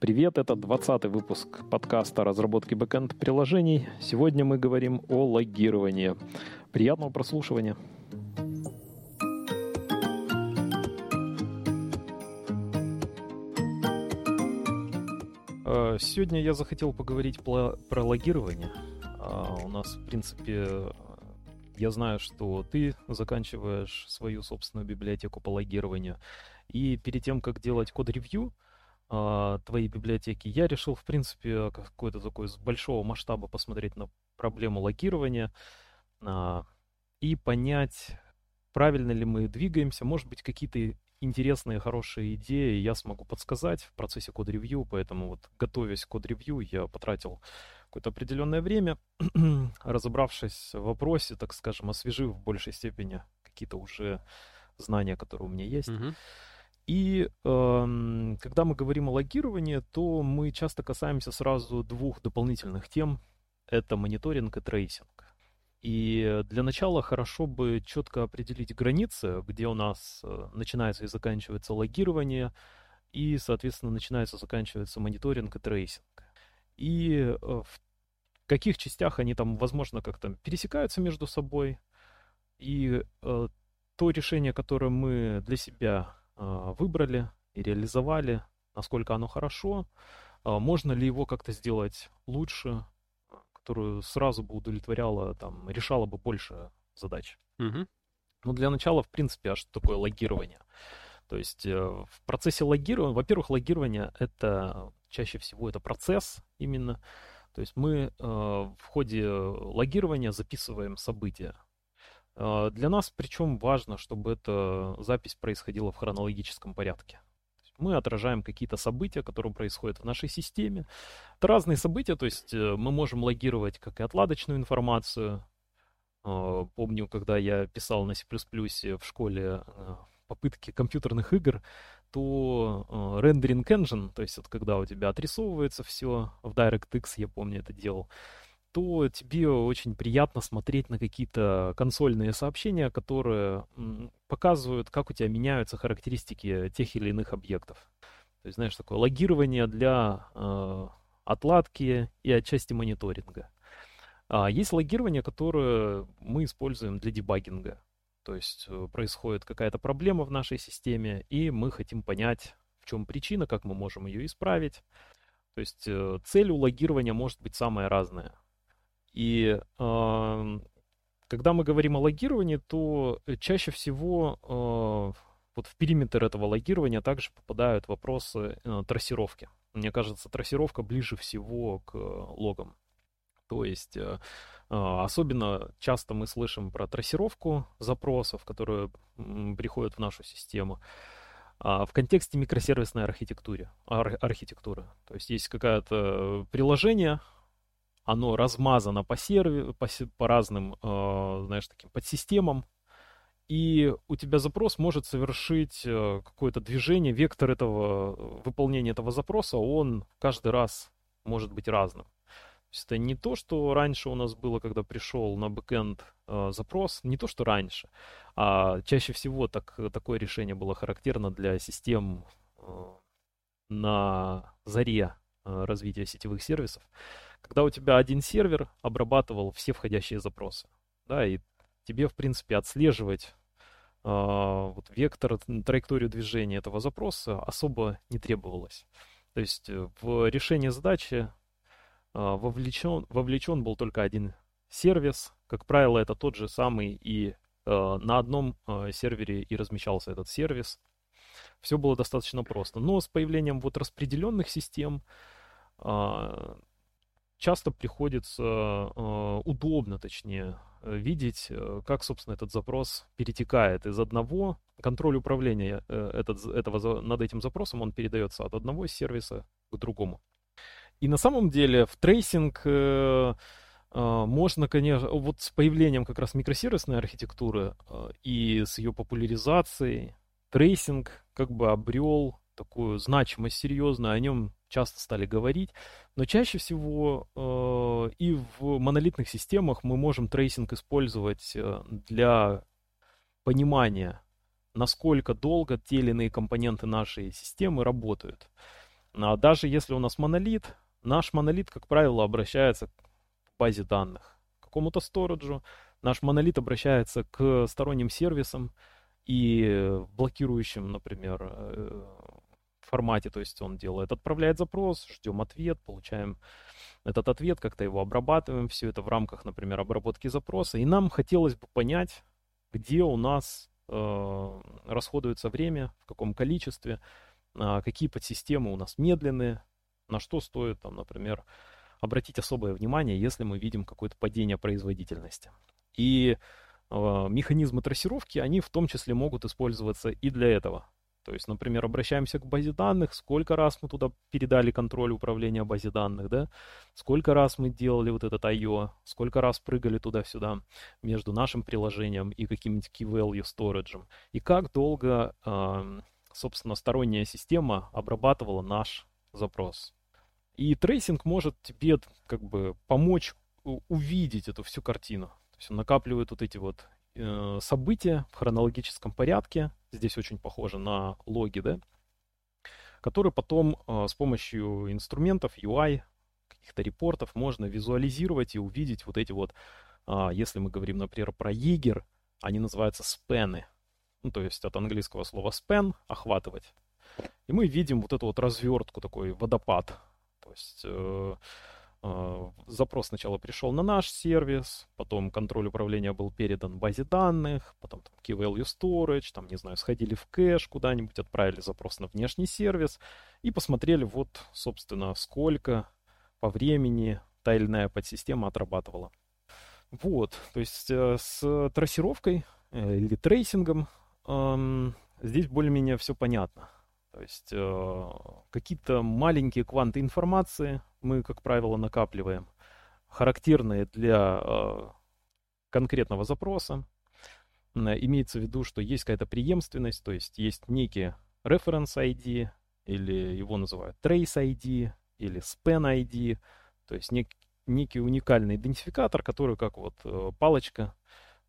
Привет, это 20 выпуск подкаста разработки бэкэнд приложений. Сегодня мы говорим о логировании. Приятного прослушивания. Э, сегодня я захотел поговорить про, про логирование. А, у нас, в принципе, я знаю, что ты заканчиваешь свою собственную библиотеку по логированию. И перед тем, как делать код-ревью, э, твоей библиотеки, я решил, в принципе, какой-то такой с большого масштаба посмотреть на проблему логирования э, и понять, правильно ли мы двигаемся. Может быть, какие-то интересные, хорошие идеи я смогу подсказать в процессе код-ревью, поэтому вот готовясь к код-ревью, я потратил какое-то определенное время, разобравшись в вопросе, так скажем, освежив в большей степени какие-то уже знания, которые у меня есть. Mm-hmm. И э, когда мы говорим о логировании, то мы часто касаемся сразу двух дополнительных тем. Это мониторинг и tracing. И для начала хорошо бы четко определить границы, где у нас э, начинается и заканчивается логирование, и, соответственно, начинается и заканчивается мониторинг и tracing. И э, в каких частях они там, возможно, как-то пересекаются между собой. И э, то решение, которое мы для себя выбрали и реализовали, насколько оно хорошо, а, можно ли его как-то сделать лучше, которую сразу бы удовлетворяло, там, решало бы больше задач. Угу. Ну, для начала, в принципе, а что такое логирование? То есть э, в процессе логирования, во-первых, логирование это чаще всего это процесс именно. То есть мы э, в ходе логирования записываем события. А, для нас причем важно, чтобы эта запись происходила в хронологическом порядке. Мы отражаем какие-то события, которые происходят в нашей системе. Это разные события, то есть э, мы можем логировать как и отладочную информацию. А, помню, когда я писал на C++ в школе э, попытки компьютерных игр, то rendering engine, то есть вот когда у тебя отрисовывается все, в DirectX я помню это делал, то тебе очень приятно смотреть на какие-то консольные сообщения, которые показывают, как у тебя меняются характеристики тех или иных объектов. То есть, знаешь, такое логирование для э, отладки и отчасти мониторинга. А есть логирование, которое мы используем для дебагинга. То есть э, происходит какая-то проблема в нашей системе, и мы хотим понять, в чем причина, как мы можем ее исправить. То есть э, цель у логирования может быть самая разная. И э, когда мы говорим о логировании, то э, чаще всего э, вот в периметр этого логирования также попадают вопросы э, трассировки. Мне кажется, трассировка ближе всего к логам. То есть э, особенно часто мы слышим про трассировку запросов, которые приходят в нашу систему в контексте микросервисной архитектуры. Ар- архитектуры. То есть есть какое-то приложение, оно размазано по серверу, по, по разным, э, знаешь, таким подсистемам, и у тебя запрос может совершить э, какое-то движение, вектор этого, выполнения этого запроса, он каждый раз может быть разным. То есть это не то, что раньше у нас было, когда пришел на бэкэнд э, запрос, не то, что раньше, а чаще всего так, такое решение было характерно для систем э, на заре э, развития сетевых сервисов когда у тебя один сервер обрабатывал все входящие запросы, да, и тебе, в принципе, отслеживать э, вот вектор, траекторию движения этого запроса особо не требовалось. То есть э, в решение задачи э, вовлечен, вовлечен был только один сервис. Как правило, это тот же самый и э, на одном э, сервере и размещался этот сервис. Все было достаточно просто. Но с появлением вот распределенных систем часто приходится э, удобно, точнее, э, видеть, э, как, собственно, этот запрос перетекает из одного, контроль управления этот, этого, над этим запросом, он передается от одного сервиса к другому. И на самом деле в tracing можно, конечно, вот с появлением как раз микросервисной архитектуры и с ее популяризацией, tracing как бы обрел такую значимость серьезную, о нем часто стали говорить, но чаще всего э, и в монолитных системах мы можем tracing использовать э, для понимания, насколько долго те или иные компоненты нашей системы работают. А даже если у нас монолит, наш монолит, как правило, обращается к базе данных, к какому-то сториджу. Наш монолит обращается к сторонним сервисам и блокирующим, например, э, формате, то есть он делает, отправляет запрос, ждем ответ, получаем этот ответ, как-то его обрабатываем, все это в рамках, например, обработки запроса. И нам хотелось бы понять, где у нас э, расходуется время, в каком количестве, э, какие подсистемы у нас медленные, на что стоит, там, например, обратить особое внимание, если мы видим какое-то падение производительности. И э, механизмы трассировки, они в том числе могут использоваться и для этого. То есть, например, обращаемся к базе данных, сколько раз мы туда передали контроль управления базе данных, да, сколько раз мы делали вот этот I.O., сколько раз прыгали туда-сюда между нашим приложением и каким-нибудь key value storage, и как долго, собственно, сторонняя система обрабатывала наш запрос. И tracing может тебе как бы помочь увидеть эту всю картину. То есть он накапливает вот эти вот э, события в хронологическом порядке, здесь очень похоже на логи, да, которые потом э, с помощью инструментов UI, каких-то репортов можно визуализировать и увидеть вот эти вот, э, если мы говорим, например, про егер, они называются спены, ну, то есть от английского слова span — охватывать. И мы видим вот эту вот развертку, такой водопад. То есть э, а, запрос сначала пришел на наш сервис, потом контроль управления был передан базе данных, потом там key value storage, там, не знаю, сходили в кэш куда-нибудь, отправили запрос на внешний сервис и посмотрели вот, собственно, сколько по времени та или иная подсистема отрабатывала. Вот, то есть э, с трассировкой э, или tracing ом здесь более-менее все понятно. То есть э, какие-то маленькие кванты информации мы, как правило, накапливаем, характерные для э, конкретного запроса. Имеется в виду, что есть какая-то преемственность, то есть есть некий reference ID, или его называют trace ID, или span ID, то есть нек, некий уникальный идентификатор, который как вот э, палочка,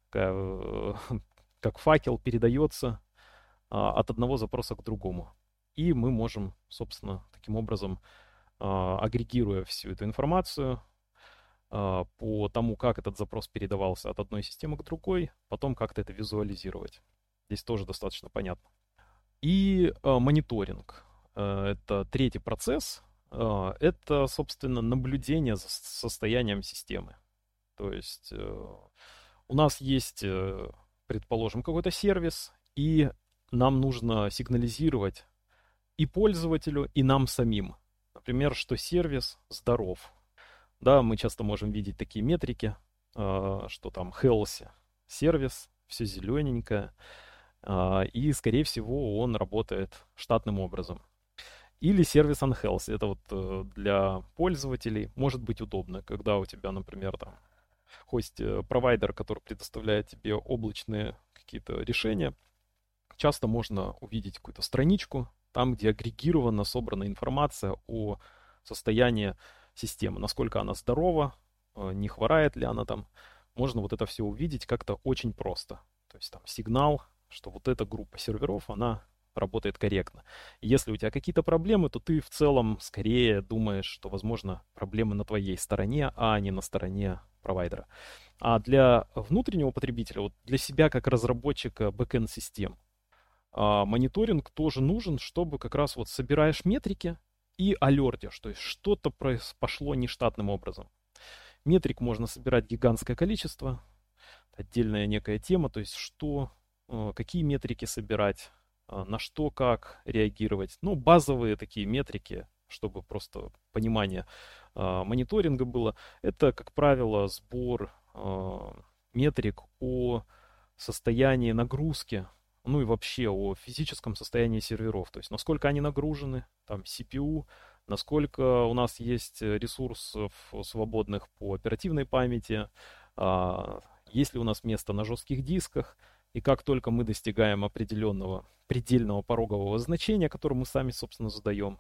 как, как факел передается а, от одного запроса к другому. И мы можем, собственно, таким образом, а, агрегируя всю эту информацию а, по тому, как этот запрос передавался от одной системы к другой, потом как-то это визуализировать. Здесь тоже достаточно понятно. И а, мониторинг. Это третий процесс. Это, собственно, наблюдение за состоянием системы. То есть э, у нас есть, э, предположим, какой-то сервис, и нам нужно сигнализировать и пользователю, и нам самим. Например, что сервис здоров. Да, мы часто можем видеть такие метрики, а, что там healthy сервис, все зелененькое, а, и, скорее всего, он работает штатным образом. Или сервис unhealthy. Это вот э, для пользователей может быть удобно, когда у тебя, например, там хост-провайдер, который предоставляет тебе облачные какие-то решения, часто можно увидеть какую-то страничку, там, где агрегирована, собрана информация о состоянии системы, насколько она здорова, э, не хворает ли она там. Можно вот это все увидеть как-то очень просто. То есть там сигнал, что вот эта группа серверов, она работает корректно. если у тебя какие-то проблемы, то ты в целом скорее думаешь, что, возможно, проблемы на твоей стороне, а не на стороне провайдера. А для внутреннего потребителя, вот для себя как разработчика бэкэнд-систем, а, мониторинг тоже нужен, чтобы как раз вот собираешь метрики и алертишь, то есть что-то пошло нештатным образом. Метрик можно собирать гигантское количество, отдельная некая тема, то есть что, э, какие метрики собирать, а, на что, как реагировать. Ну, базовые такие метрики, чтобы просто понимание а, мониторинга было. Это, как правило, сбор метрик о состоянии нагрузки ну и вообще о физическом состоянии серверов, то есть насколько они нагружены, там CPU, насколько у нас есть ресурсов свободных по оперативной памяти, а, есть ли у нас место на жестких дисках, и как только мы достигаем определенного предельного порогового значения, которое мы сами, собственно, задаем,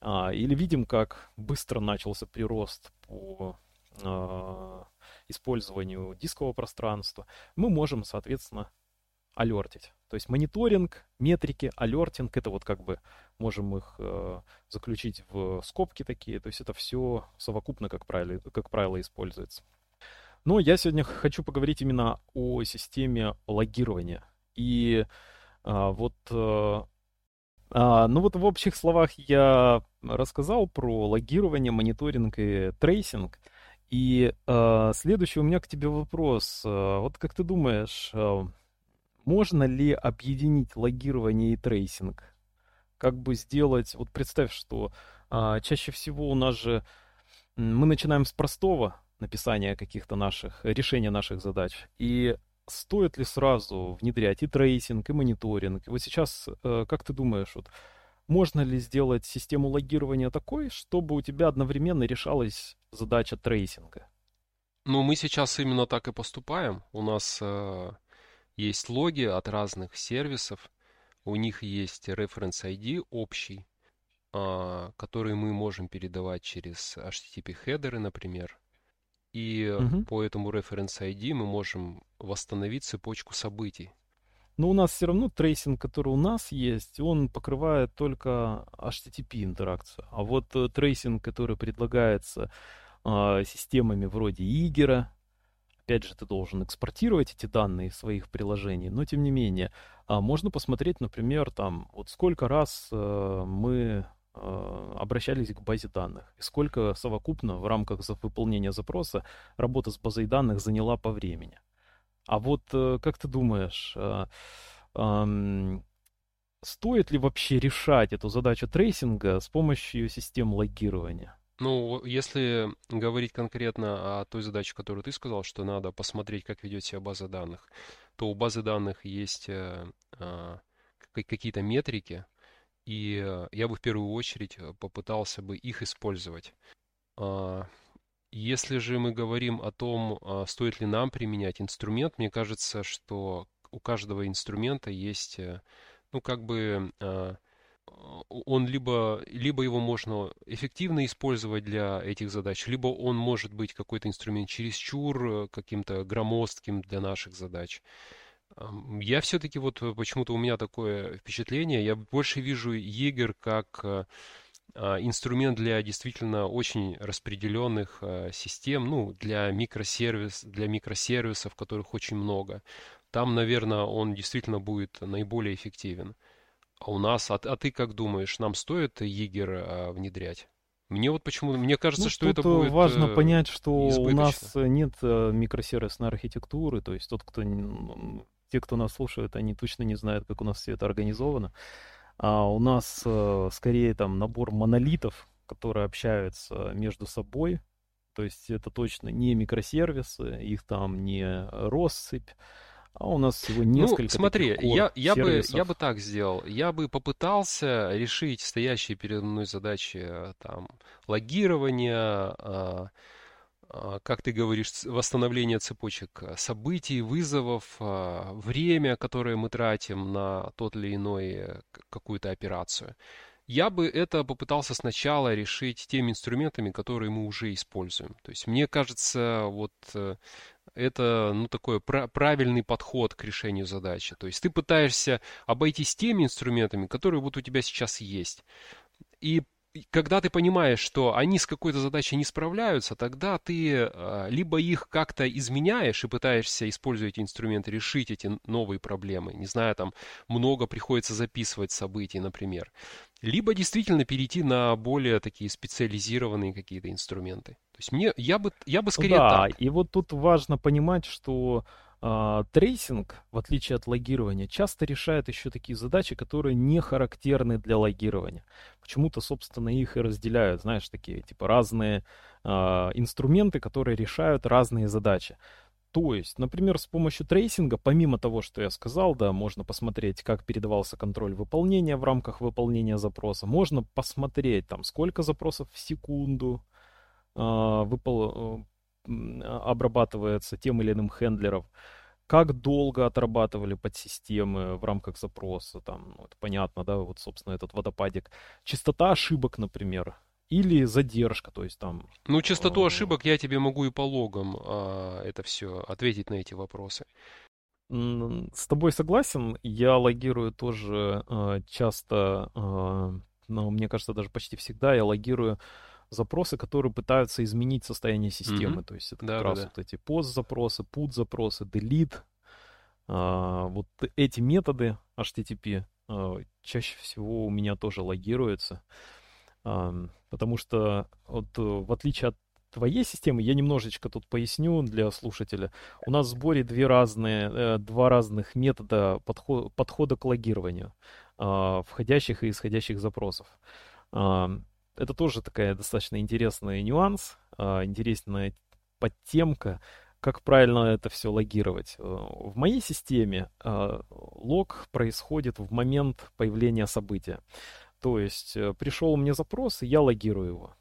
а, или видим, как быстро начался прирост по а, использованию дискового пространства, мы можем, соответственно, alert ить. То есть мониторинг, метрики, alerting, это вот как бы можем их э, заключить в скобки такие. То есть это все совокупно, как правило, как правило, используется. Но я сегодня хочу поговорить именно о системе логирования. И а, вот, а, ну вот в общих словах я рассказал про логирование, мониторинг и tracing. И а, следующий у меня к тебе вопрос. А, вот как ты думаешь, можно ли объединить логирование и tracing? Как бы сделать, вот представь, что а, чаще всего у нас же мы начинаем с простого, написания каких-то наших, решения наших задач. И стоит ли сразу внедрять и tracing, и мониторинг? И вот сейчас, э, как ты думаешь, вот, можно ли сделать систему логирования такой, чтобы у тебя одновременно решалась задача tracing а? Ну, мы сейчас именно так и поступаем. У нас э, есть логи от разных сервисов, у них есть reference ID общий, э, который мы можем передавать через HTTP header ы, например. И угу. по этому reference ID мы можем восстановить цепочку событий. Но у нас все равно tracing, который у нас есть, он покрывает только HTTP интеракцию. А вот э, tracing, который предлагается э, системами вроде Jaeger а, опять же, ты должен экспортировать эти данные своих приложений, но тем не менее, э, можно посмотреть, например, там, вот сколько раз э, мы Э, обращались к базе данных. И сколько совокупно в рамках выполнения запроса работа с базой данных заняла по времени. А вот э, как ты думаешь, стоит ли вообще решать эту задачу tracing а с помощью систем логирования? Ну, если говорить конкретно о той задаче, которую ты сказал, что надо посмотреть, как ведет себя база данных, то у базы данных есть какие-то метрики, и э, я бы в первую очередь э, попытался бы их использовать. А, если же мы говорим о том, а, стоит ли нам применять инструмент, мне кажется, что у каждого инструмента есть, э, ну, как бы, а, он либо, либо его можно эффективно использовать для этих задач, либо он может быть какой-то инструмент чересчур каким-то громоздким для наших задач. Я все-таки вот э, почему-то у меня такое впечатление, я больше вижу егер как э, а, инструмент для действительно очень распределенных э, систем, ну, для микросервис, для микросервисов, которых очень много. Там, наверное, он действительно будет наиболее эффективен. А у нас, а, а ты как думаешь, нам стоит егер а, внедрять? Мне вот почему, мне кажется, ну, что это будет важно понять, что избыточно. у нас нет микросервисной архитектуры, то есть тот, кто те, кто нас слушают, они точно не знают, как у нас все это организовано. А у нас э, скорее там набор монолитов, которые общаются между собой. То есть это точно не микросервисы, их там не россыпь, а у нас всего ну, несколько. Ну, смотри, я, я, бы, я бы так сделал. Я бы попытался решить стоящие передо мной задачи э, там, логирования, а, а, как ты говоришь, восстановление цепочек э, событий, вызовов, время, которое мы тратим на тот или иной э, какую-то операцию. Я бы это попытался сначала решить теми инструментами, которые мы уже используем. То есть мне кажется, вот э, это ну, такой правильный подход к решению задачи. То есть ты пытаешься обойтись теми инструментами, которые вот у тебя сейчас есть. И когда ты понимаешь, что они с какой-то задачей не справляются, тогда ты э, либо их как-то изменяешь и пытаешься, используя эти инструменты, решить эти новые проблемы. Не знаю, там много приходится записывать событий, например. Либо действительно перейти на более такие специализированные какие-то инструменты. То есть мне, я бы, я бы скорее да, так. и вот тут важно понимать, что а, tracing, в отличие от логирования, часто решает еще такие задачи, которые не характерны для логирования. Почему-то, собственно, их и разделяют, знаешь, такие типа разные а, инструменты, которые решают разные задачи. То есть, например, с помощью tracing а, помимо того, что я сказал, да, можно посмотреть, как передавался контроль выполнения в рамках выполнения запроса. Можно посмотреть, там, сколько запросов в секунду э, выпол обрабатывается тем или иным хендлером, как долго отрабатывали подсистемы в рамках запроса, там, ну, это понятно, да, вот, собственно, этот водопадик. Частота ошибок, например, или задержка, то есть там... Ну, частоту э, ошибок я тебе могу и по логам а, это все ответить на эти вопросы. С тобой согласен. Я логирую тоже э, часто, э, но мне кажется, даже почти всегда я логирую запросы, которые пытаются изменить состояние системы. Mm-hmm. То есть это да, как да, раз да. вот эти post-запросы, put-запросы, delete. Э, вот эти методы HTTP э, чаще всего у меня тоже логируются. Э, потому что вот, э, в отличие от твоей системы, я немножечко тут поясню для слушателя. У нас в сборе две разные, э, два разных метода подход, подхода к логированию э, входящих и исходящих запросов. Э, это тоже такая достаточно интересный нюанс, э, интересная подтемка, как правильно это все логировать. В моей системе э, лог происходит в момент появления события. То есть э, пришел мне запрос, и я логирую его.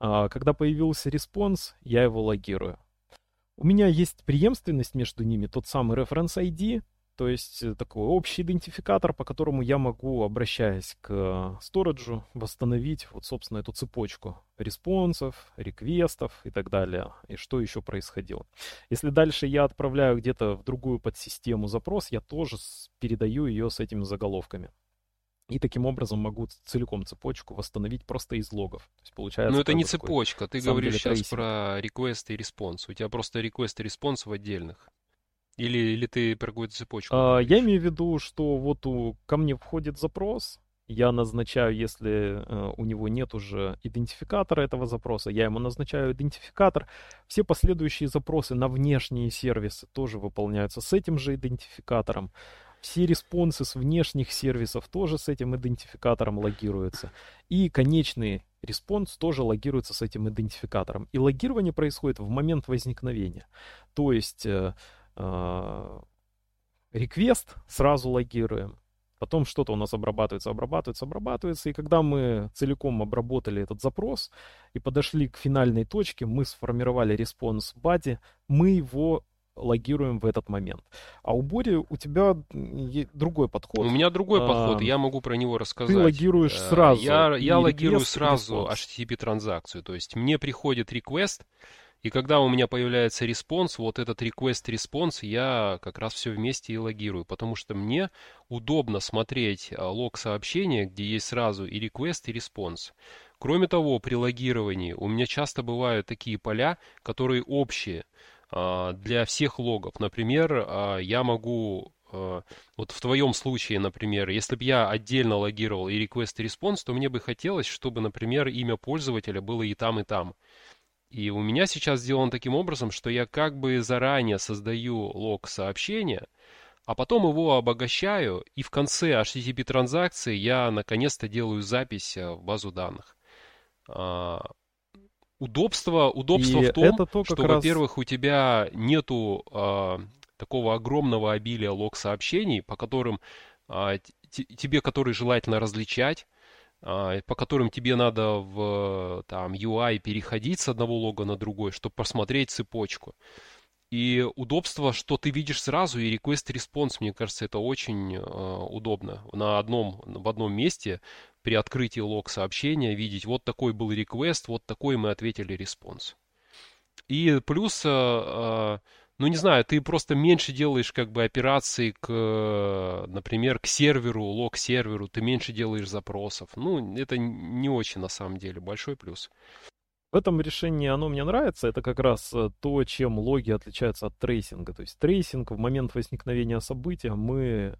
А, когда появился response, я его логирую. У меня есть преемственность между ними, тот самый reference ID, то есть э, такой общий идентификатор, по которому я могу, обращаясь к storage у, восстановить вот, собственно, эту цепочку response ов, request ов и так далее, и что еще происходило. Если дальше я отправляю где-то в другую подсистему запрос, я тоже передаю ее с этими заголовками. И таким образом могу целиком цепочку восстановить просто из логов. То есть получается. Но это не цепочка. Ты говоришь сейчас tracing. про request и response. У тебя просто request и response в отдельных. Или, или ты про какую-то цепочку? А, я имею в виду, что вот у, ко мне входит запрос, я назначаю, если э, у него нет уже идентификатора этого запроса, я ему назначаю идентификатор. Все последующие запросы на внешние сервисы тоже выполняются с этим же идентификатором. Все response ы с внешних сервисов тоже с этим идентификатором логируются. И конечный response тоже логируется с этим идентификатором. И логирование происходит в момент возникновения. То есть э, request сразу логируем. Потом что-то у нас обрабатывается, обрабатывается, обрабатывается. И когда мы целиком обработали этот запрос и подошли к финальной точке, мы сформировали response body, мы его логируем в этот момент. А у Бори у тебя другой подход. У меня другой а, подход, я могу про него рассказать. Ты логируешь э, сразу. Я, я логирую сразу HTTP-транзакцию. То есть мне приходит request, и когда у меня появляется response, вот этот request-response, я как раз все вместе и логирую, потому что мне удобно смотреть э, лог сообщения, где есть сразу и request, и response. Кроме того, при логировании у меня часто бывают такие поля, которые общие. А, для всех логов. Например, а, я могу а, вот в твоем случае, например, если бы я отдельно логировал и request и response, то мне бы хотелось, чтобы, например, имя пользователя было и там, и там. И у меня сейчас сделано таким образом, что я как бы заранее создаю лог сообщения, а потом его обогащаю, и в конце HTTP транзакции я наконец-то делаю запись в базу данных. Удобство, удобство и в том, это то, что, раз... во-первых, у тебя нету э, такого огромного обилия лог-сообщений, по которым э, тебе, которые желательно различать, э, по которым тебе надо в там, UI переходить с одного лога на другой, чтобы посмотреть цепочку. И удобство, что ты видишь сразу, и request-response, мне кажется, это очень э, удобно. На одном, в одном месте при открытии лог сообщения видеть, вот такой был request, вот такой мы ответили response. И плюс, э, э, ну не знаю, ты просто меньше делаешь как бы операций к, например, к серверу, лог-серверу, ты меньше делаешь запросов. Ну, это не очень на самом деле большой плюс. В этом решении оно мне нравится. Это как раз э, то, чем логи отличаются от tracing а. То есть tracing в момент возникновения события мы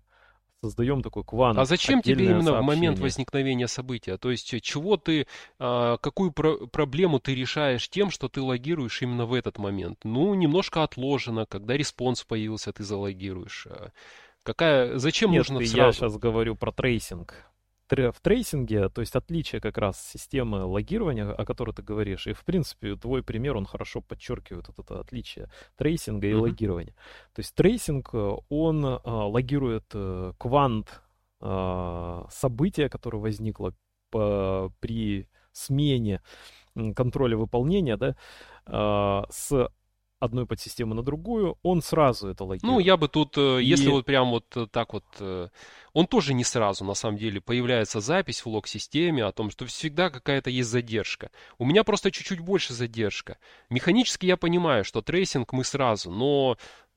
создаем такой квант. А зачем тебе именно сообщение. в момент возникновения события? То есть чего ты, а, какую про- проблему ты решаешь тем, что ты логируешь именно в этот момент? Ну, немножко отложено, когда response появился, ты залогируешь. А какая, зачем Нет, нужно сразу? я сейчас говорю про tracing в tracing е, то есть отличие как раз системы логирования, о которой ты говоришь, и в принципе твой пример, он хорошо подчеркивает вот это отличие tracing а и mm-hmm. логирования. То есть tracing, э, он а, логирует а, квант а, события, которое возникло по, при смене контроля выполнения, да, а, с одной подсистемы на другую, он сразу это логирует. Ну, я бы тут, и... если вот прям вот так вот он тоже не сразу, на самом деле, появляется запись в лог-системе о том, что всегда какая-то есть задержка. У меня просто чуть-чуть больше задержка. Механически я понимаю, что tracing мы сразу, но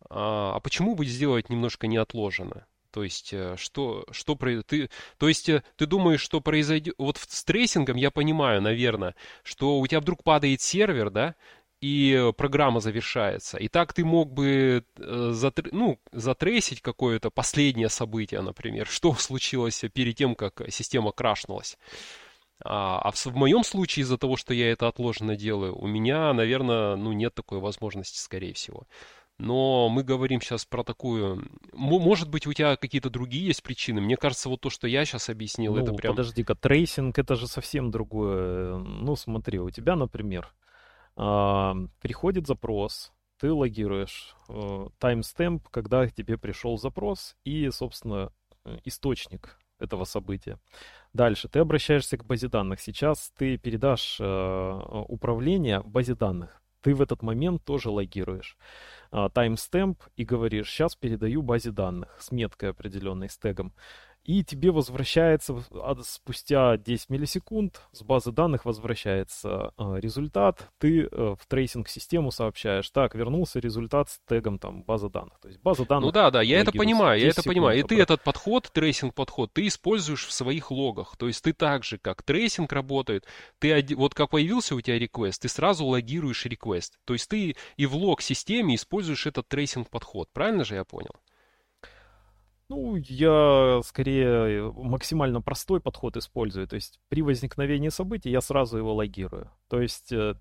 а, а почему бы сделать немножко неотложенно? То есть, э, что, что ты, то есть, э, ты думаешь, что произойдет, вот с трейсингом я понимаю, наверное, что у тебя вдруг падает сервер, да, и программа завершается. И так ты мог бы э, затр... ну, затрейсить какое-то последнее событие, например, что случилось перед тем, как система крашнулась. А, а в, в моем случае, из-за того, что я это отложенно делаю, у меня, наверное, ну, нет такой возможности, скорее всего. Но мы говорим сейчас про такую... Может быть, у тебя какие-то другие есть причины? Мне кажется, вот то, что я сейчас объяснил, ну, это прям... подожди-ка, tracing это же совсем другое. Ну, смотри, у тебя, например, приходит запрос, ты логируешь э, timestamp, когда к тебе пришел запрос и, собственно, э, источник этого события. Дальше ты обращаешься к базе данных. Сейчас ты передашь э, управление базе данных. Ты в этот момент тоже логируешь таймстемп и говоришь, сейчас передаю базе данных с меткой определенной, с тегом и тебе возвращается спустя 10 миллисекунд с базы данных возвращается э, результат, ты э, в трейсинг-систему сообщаешь, так, вернулся результат с тегом там база данных. То есть база данных... Ну да, да, я это понимаю, я это понимаю. И ты этот подход, tracing-подход, ты используешь в своих логах. То есть ты так же, как tracing работает, ты вот как появился у тебя request, ты сразу логируешь request. То есть ты и в лог-системе используешь этот tracing-подход. Правильно же я понял? Ну, я скорее максимально простой подход использую. То есть при возникновении событий я сразу его логирую. То есть э,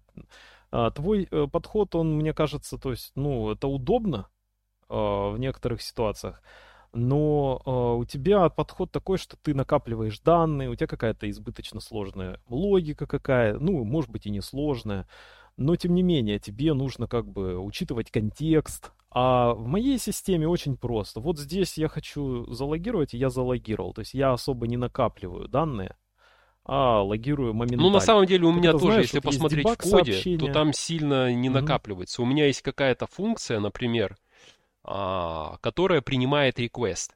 а, твой э, подход, он, мне кажется, то есть, ну, это удобно а, в некоторых ситуациях. Но э, у тебя подход такой, что ты накапливаешь данные, у тебя какая-то избыточно сложная логика какая, ну, может быть и несложная, но тем не менее тебе нужно как бы учитывать контекст, а в моей системе очень просто. Вот здесь я хочу залогировать, и я залогировал. То есть я особо не накапливаю данные, а логирую моментально. Ну, на самом деле, у меня тоже, знаешь, если вот посмотреть в коде, сообщения. то там сильно не mm-hmm. накапливается. У меня есть какая-то функция, например, а, которая принимает request.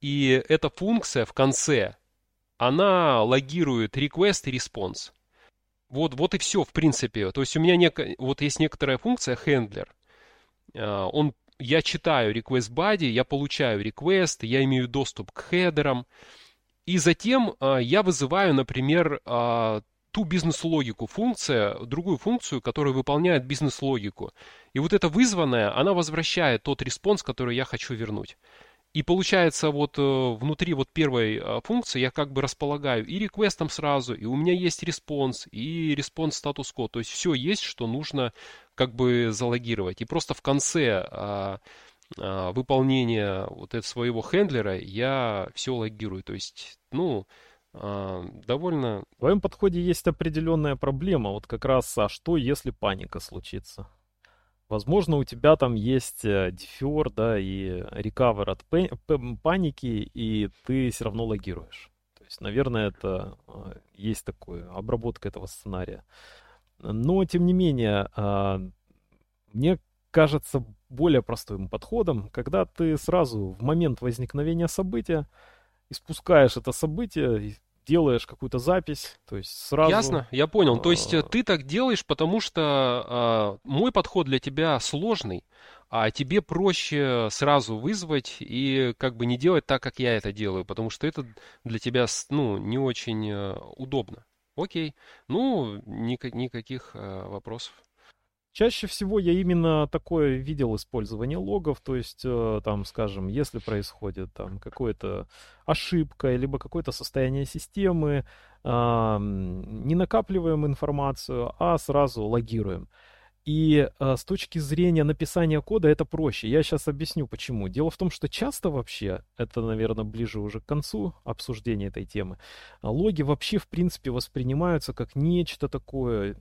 И эта функция в конце, она логирует request и response. Вот, вот и все, в принципе. То есть у меня нек... вот есть некоторая функция handler, он, я читаю request body, я получаю request, я имею доступ к хедерам, и затем а, я вызываю, например, а, ту бизнес-логику функция, другую функцию, которая выполняет бизнес-логику. И вот эта вызванная, она возвращает тот response, который я хочу вернуть. И получается, вот э, внутри вот первой функции я как бы располагаю и request ом сразу, и у меня есть response, и response status code. То есть все есть, что нужно как бы залогировать. И просто в конце а, а, выполнения вот этого своего хендлера я все логирую. То есть, ну, а, довольно... В твоем подходе есть определенная проблема. Вот как раз, а что, если паника случится? Возможно, у тебя там есть э, дефер, да, и рекавер от паники, и ты все равно логируешь. То есть, наверное, это а, есть такое, обработка этого сценария. Но, тем не менее, а, мне кажется более простым подходом, когда ты сразу в момент возникновения события испускаешь это событие, делаешь какую-то запись, то есть сразу... Ясно, я понял. То есть э, ты так делаешь, потому что э, мой подход для тебя сложный, а тебе проще сразу вызвать и как бы не делать так, как я это делаю, потому что это для тебя ну, не очень э, удобно. Окей. Ну, никак, никаких э, вопросов. Чаще всего я именно такое видел использование логов, то есть э, там, скажем, если происходит там какая-то ошибка, либо какое-то состояние системы, э, не накапливаем информацию, а сразу логируем. И э, с точки зрения написания кода это проще. Я сейчас объясню почему. Дело в том, что часто вообще, это, наверное, ближе уже к концу обсуждения этой темы, логи вообще, в принципе, воспринимаются как нечто такое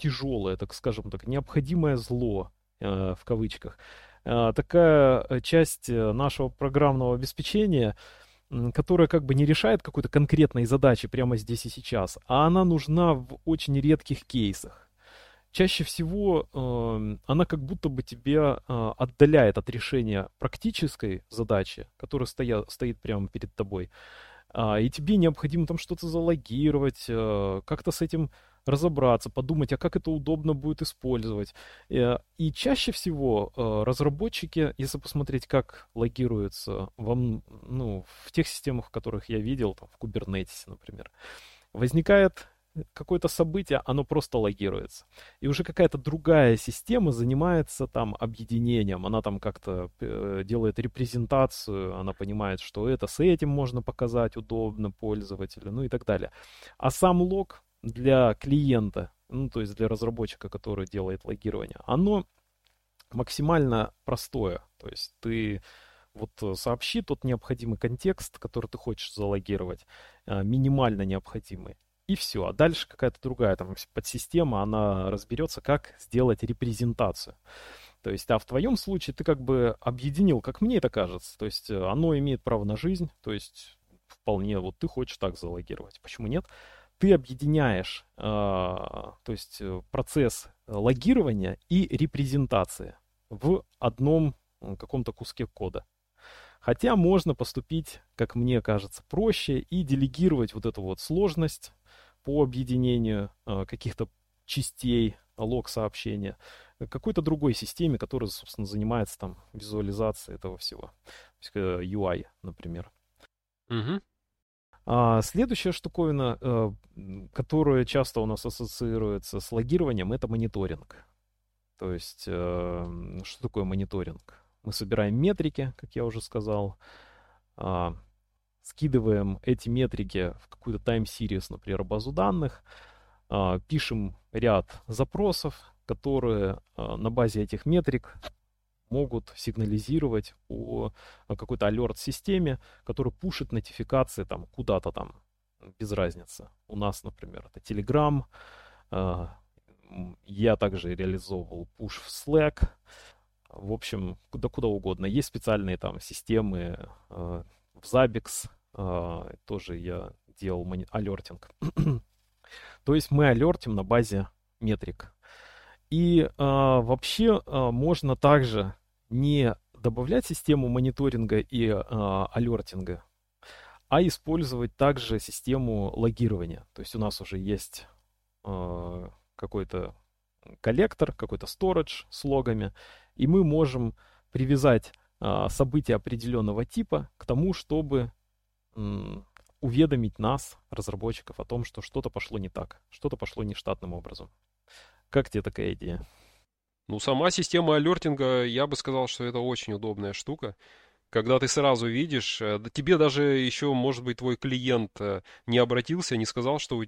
тяжелое, так скажем так, необходимое зло, э, в кавычках. Э, такая э, часть э, нашего программного обеспечения, которая как бы не решает какой-то конкретной задачи прямо здесь и сейчас, а она нужна в очень редких кейсах чаще всего э, она как будто бы тебя э, отдаляет от решения практической задачи, которая стоя, стоит прямо перед тобой. А, и тебе необходимо там что-то залогировать, э, как-то с этим разобраться, подумать, а как это удобно будет использовать. Э, и чаще всего э, разработчики, если посмотреть, как логируется вам, ну, в тех системах, в которых я видел, там, в Kubernetes, например, возникает какое-то событие, оно просто логируется. И уже какая-то другая система занимается там объединением. Она там как-то э, делает репрезентацию, она понимает, что это с этим можно показать удобно пользователю, ну и так далее. А сам лог для клиента, ну то есть для разработчика, который делает логирование, оно максимально простое. То есть ты вот сообщи тот необходимый контекст, который ты хочешь залогировать, э, минимально необходимый и все. А дальше какая-то другая там подсистема, она разберется, как сделать репрезентацию. То есть, а в твоем случае ты как бы объединил, как мне это кажется. То есть, э, оно имеет право на жизнь, то есть, вполне, вот ты хочешь так залогировать. Почему нет? Ты объединяешь, э, то есть, э, процесс логирования и репрезентации в одном каком-то куске кода. Хотя можно поступить, как мне кажется, проще и делегировать вот эту вот сложность по объединению э, каких-то частей лог-сообщения какой-то другой системе, которая, собственно, занимается там визуализацией этого всего. Э, UI, например. Угу. А следующая штуковина, э, которая часто у нас ассоциируется с логированием, это мониторинг. То есть, что такое мониторинг? Мы собираем метрики, как я уже сказал, а, скидываем эти метрики в какую-то time-series, например, базу данных, а, пишем ряд запросов, которые на базе этих метрик могут сигнализировать о какой-то алерт-системе, который пушит нотификации там куда-то там, без разницы. У нас, например, это Telegram, я также реализовывал push в Slack, в общем, куда, куда угодно. Есть специальные там системы в Zabbix, а, тоже я делал мони- алертинг. То есть мы алертим на базе метрик. И а, вообще а, можно также не добавлять систему мониторинга и а, алертинга, а использовать также систему логирования. То есть у нас уже есть а, какой-то коллектор, какой-то storage с логами, и мы можем привязать а, события определенного типа к тому, чтобы уведомить нас, разработчиков, о том, что что-то пошло не так, что-то пошло нештатным образом. Как тебе такая идея? Ну, сама система алертинга, я бы сказал, что это очень удобная штука. Когда ты сразу видишь, э, тебе даже еще, может быть, твой клиент э, не обратился, не сказал, что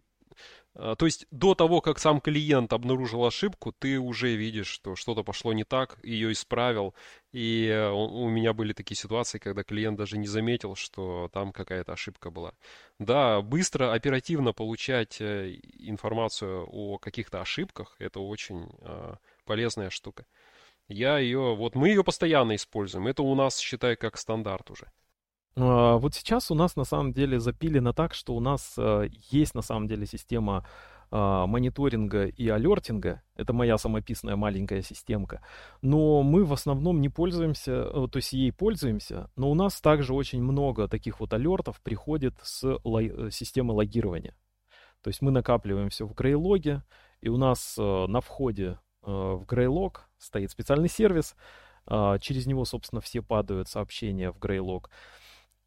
а, то есть до того, как сам клиент обнаружил ошибку, ты уже видишь, что что-то пошло не так, ее исправил. И э, у меня были такие ситуации, когда клиент даже не заметил, что там какая-то ошибка была. Да, быстро, оперативно получать информацию о каких-то ошибках, это очень а, полезная штука. Я ее, вот мы ее постоянно используем. Это у нас, считай, как стандарт уже. А, вот сейчас у нас на самом деле запилено так, что у нас э, есть на самом деле система а, мониторинга и алертинга. Это моя самописная маленькая системка. Но мы в основном не пользуемся, э, то есть ей пользуемся, но у нас также очень много таких вот алертов приходит с э, системы логирования. То есть мы накапливаем все в Greylog, и у нас на входе в Greylog стоит специальный сервис, а, через него, собственно, все падают сообщения в Greylog.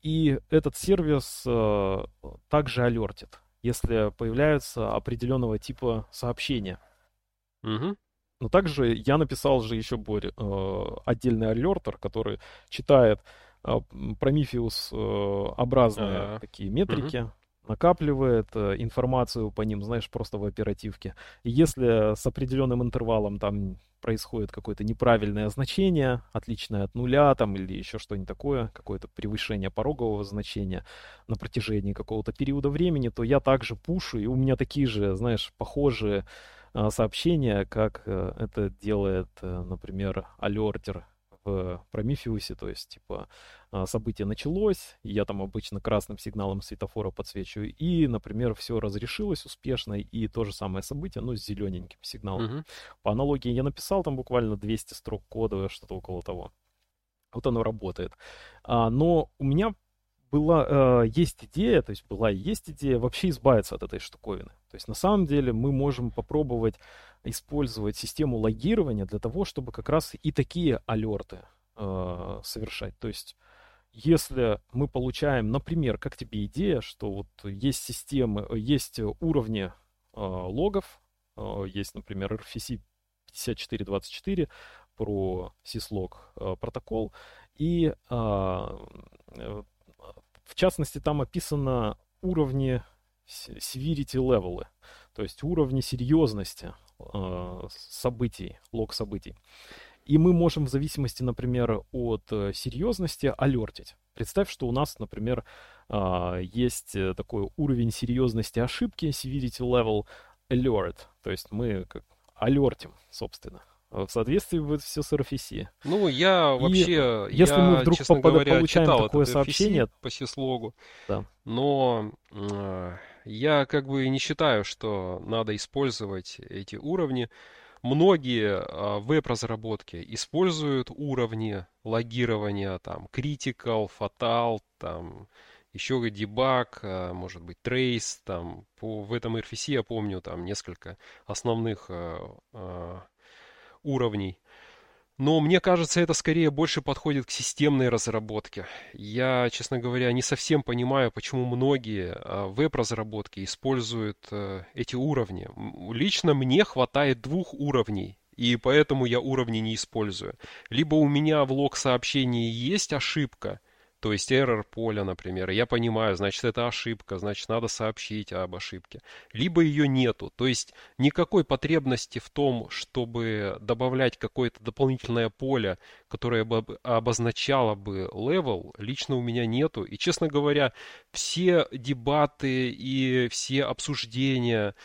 И этот сервис э, также алертит, если появляются определенного типа сообщения. Угу. Но также я написал же еще Борь, э, отдельный алертер, который читает э, Prometheus э, образные А-а-а. такие метрики, угу. Накапливает э, информацию по ним, знаешь, просто в оперативке. И если с определенным интервалом там происходит какое-то неправильное значение, отличное от нуля там или еще что-нибудь такое, какое-то превышение порогового значения на протяжении какого-то периода времени, то я также пушу, и у меня такие же, знаешь, похожие а, сообщения, как а, это делает, например, алертер в Prometheus, то есть, типа, а, событие началось, я там обычно красным сигналом светофора подсвечиваю, и, например, все разрешилось успешно, и то же самое событие, но с зелененьким сигналом. Uh-huh. По аналогии я написал там буквально 200 строк кода, что-то около того. Вот оно работает. А, но у меня была, э, есть идея, то есть была и есть идея вообще избавиться от этой штуковины. То есть на самом деле мы можем попробовать использовать систему логирования для того, чтобы как раз и такие алерты э, совершать. То есть если мы получаем, например, как тебе идея, что вот есть системы, есть уровни э, логов, э, есть, например, RFC 5424 про syslog э, протокол, и э, в частности там описано уровни severity level, то есть уровни серьезности э, событий, лог событий. И мы можем в зависимости, например, от э, серьезности алертить. Представь, что у нас, например, а, есть э, такой уровень серьезности ошибки, severity level alert. То есть мы как алертим, собственно. В соответствии будет все с RFC. Ну, я вообще, и если я, мы вдруг честно говоря, получаем читал такое сообщение по сислогу, да. но э, я как бы не считаю, что надо использовать эти уровни многие а, веб-разработки используют уровни логирования, там, critical, fatal, там, еще debug, а, может быть, trace, там, по, в этом RFC я помню там несколько основных а, уровней. Но мне кажется, это скорее больше подходит к системной разработке. Я, честно говоря, не совсем понимаю, почему многие а, веб-разработки используют э, эти уровни. Лично мне хватает двух уровней, и поэтому я уровни не использую. Либо у меня в лог сообщении есть ошибка, то есть error поля, например, я понимаю, значит, это ошибка, значит, надо сообщить об ошибке. Либо ее нету, то есть никакой потребности в том, чтобы добавлять какое-то дополнительное поле, которое бы обозначало бы level, лично у меня нету. И, честно говоря, все дебаты и все обсуждения,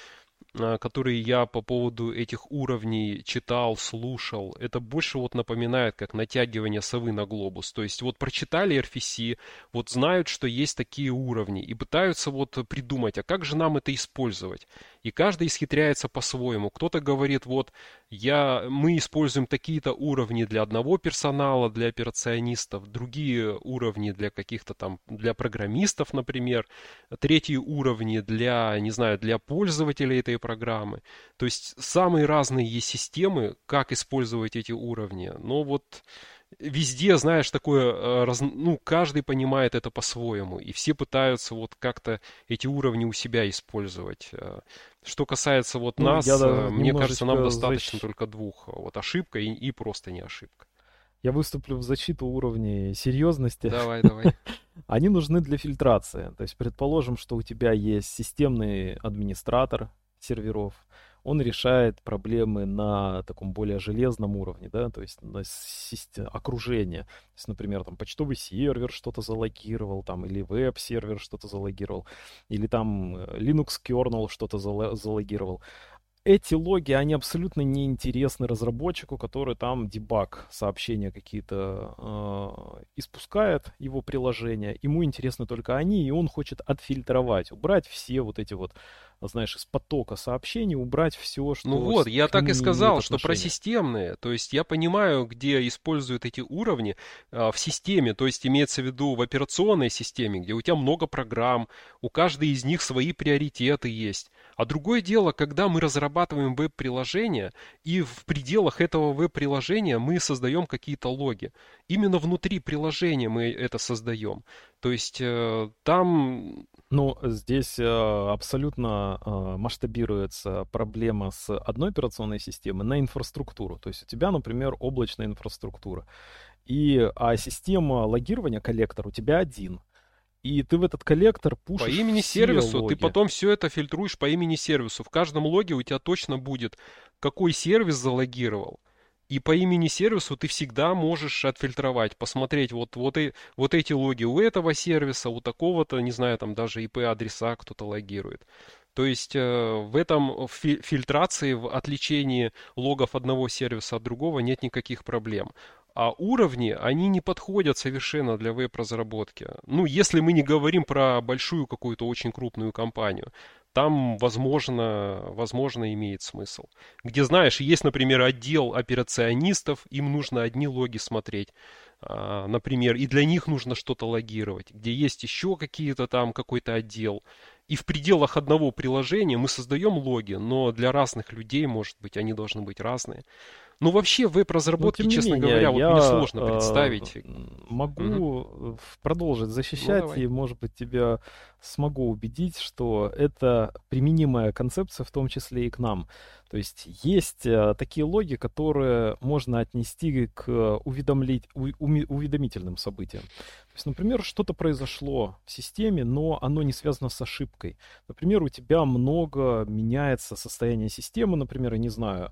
которые я по поводу этих уровней читал, слушал, это больше вот напоминает как натягивание совы на глобус. То есть вот прочитали RFC, вот знают, что есть такие уровни и пытаются вот придумать, а как же нам это использовать? И каждый исхитряется по-своему. Кто-то говорит, вот я, мы используем такие-то уровни для одного персонала, для операционистов, другие уровни для каких-то там, для программистов, например, третьи уровни для, не знаю, для пользователей этой программы. То есть самые разные есть системы, как использовать эти уровни. Но вот везде, знаешь, такое, э, ну, каждый понимает это по-своему, и все пытаются вот как-то эти уровни у себя использовать. Э, что касается вот ну, нас, э, мне кажется, нам достаточно защ... только двух. Вот ошибка и, и просто не ошибка. Я выступлю в защиту уровней серьезности. Давай, давай. Они нужны для фильтрации. То есть, предположим, что у тебя есть системный администратор серверов, он решает проблемы на таком более железном уровне, да, то есть на систем... окружение. То есть, например, там почтовый сервер что-то залогировал, там, или веб-сервер что-то залогировал, или там э, Linux kernel что-то залогировал эти логи, они абсолютно неинтересны разработчику, который там дебаг сообщения какие-то э, испускает, его приложение. Ему интересны только они, и он хочет отфильтровать, убрать все вот эти вот знаешь, из потока сообщений убрать все, что... Ну вот, я так и сказал, что про системные. То есть я понимаю, где используют эти уровни а, в системе, то есть имеется в виду в операционной системе, где у тебя много программ, у каждой из них свои приоритеты есть. А другое дело, когда мы разрабатываем веб-приложение, и в пределах этого веб-приложения мы создаем какие-то логи. Именно внутри приложения мы это создаем. То есть э, там ну, здесь э, абсолютно э, масштабируется проблема с одной операционной системы на инфраструктуру. То есть у тебя, например, облачная инфраструктура. И, а система логирования, коллектор у тебя один. И ты в этот коллектор пушишь По имени сервису логи. ты потом все это фильтруешь по имени сервису. В каждом логе у тебя точно будет, какой сервис залогировал. И по имени сервису ты всегда можешь отфильтровать, посмотреть вот, вот, и, вот эти логи у этого сервиса, у такого-то, не знаю, там даже IP-адреса кто-то логирует. То есть э, в этом в фильтрации, в отличении логов одного сервиса от другого нет никаких проблем. А уровни, они не подходят совершенно для веб-разработки. Ну, если мы не говорим про большую какую-то очень крупную компанию там, возможно, возможно, имеет смысл. Где, знаешь, есть, например, отдел операционистов, им нужно одни логи смотреть. а, например, и для них нужно что-то логировать, где есть еще какие-то там какой-то отдел. И в пределах одного приложения мы создаем логи, но для разных людей, может быть, они должны быть разные. Ну, вообще, веб-разработки, ну, честно менее, говоря, вот мне сложно э, представить. Могу угу. продолжить защищать, ну, и, может быть, тебя смогу убедить, что это применимая концепция, в том числе и к нам. То есть есть э, такие логи, которые можно отнести к уведомлить, у, уведомительным событиям. То есть, например, что-то произошло в системе, но оно не связано с ошибкой. Например, у тебя много меняется состояние системы, например, я не знаю,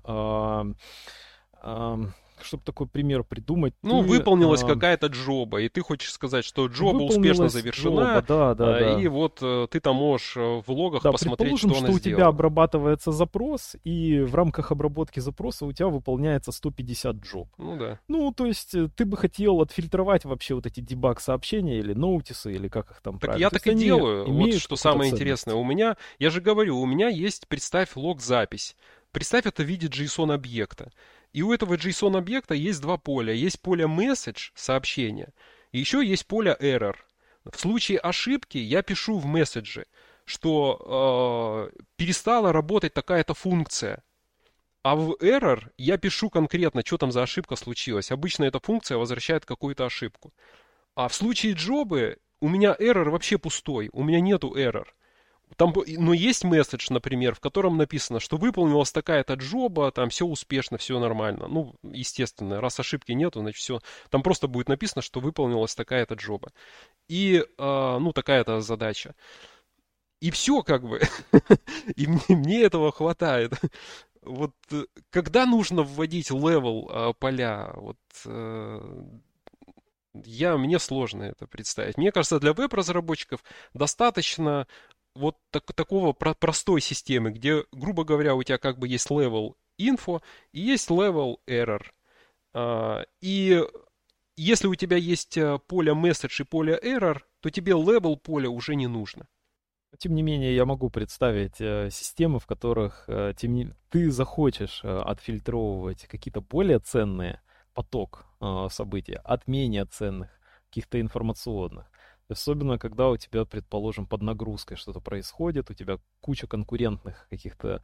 чтобы такой пример придумать. Ну, ты, выполнилась а... какая-то джоба, и ты хочешь сказать, что джоба успешно завершена, джоба, да, да, а, да. и вот э, ты там можешь э, в логах да, посмотреть, что, что она у тебя обрабатывается запрос, и в рамках обработки запроса у тебя выполняется 150 джоб. Ну да. Ну, то есть э, ты бы хотел отфильтровать вообще вот эти дебаг сообщения или ноутисы, или как их там Так правильно. я так и делаю. Вот что самое ценность. интересное. У меня, я же говорю, у меня есть, представь, лог-запись. Представь это в виде JSON-объекта. И у этого JSON-объекта есть два поля. Есть поле message, сообщение, и еще есть поле error. В случае ошибки я пишу в месседже, что э, перестала работать такая-то функция. А в error я пишу конкретно, что там за ошибка случилась. Обычно эта функция возвращает какую-то ошибку. А в случае джобы у меня error вообще пустой, у меня нету error. Там, но есть месседж, например, в котором написано, что выполнилась такая-то джоба, там все успешно, все нормально. Ну, естественно, раз ошибки нету, значит все. Там просто будет написано, что выполнилась такая-то джоба. И, э, ну, такая-то задача. И все как бы. И мне, мне этого хватает. Вот э, когда нужно вводить level э, поля, вот э, я, мне сложно это представить. Мне кажется, для веб-разработчиков достаточно вот так, такого про простой системы, где, грубо говоря, у тебя как бы есть level info и есть level error. А, и если у тебя есть э, поле message и поле error, то тебе level поля уже не нужно. Тем не менее, я могу представить э, системы, в которых э, тем не... ты захочешь э, отфильтровывать какие-то более ценные поток э, событий от менее ценных, каких-то информационных. Особенно, когда у тебя, предположим, под нагрузкой что-то происходит, у тебя куча конкурентных каких-то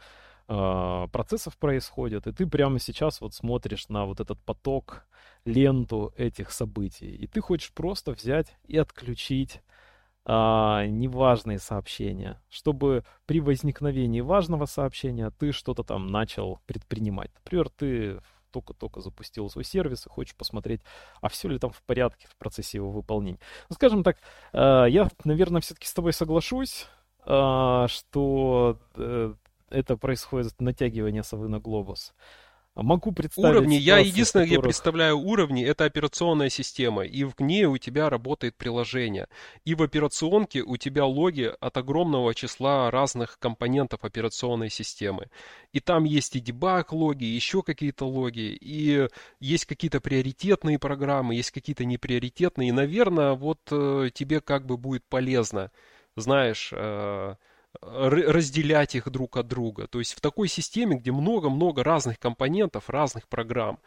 э, процессов происходит, и ты прямо сейчас вот смотришь на вот этот поток, ленту этих событий, и ты хочешь просто взять и отключить э, неважные сообщения, чтобы при возникновении важного сообщения ты что-то там начал предпринимать. Например, ты только-только запустил свой сервис и хочешь посмотреть, а все ли там в порядке в процессе его выполнения. Ну, скажем так, э, я, наверное, все-таки с тобой соглашусь, э, что э, это происходит натягивание совы на глобус. Могу представить... Уровни, я единственное, которых... где представляю уровни, это операционная система, и в ней у тебя работает приложение. И в операционке у тебя логи от огромного числа разных компонентов операционной системы. И там есть и дебаг логи, еще какие-то логи, и есть какие-то приоритетные программы, есть какие-то неприоритетные. И, наверное, вот э, тебе как бы будет полезно, знаешь... Разделять их друг от друга. То есть в такой системе, где много-много разных компонентов, разных программ.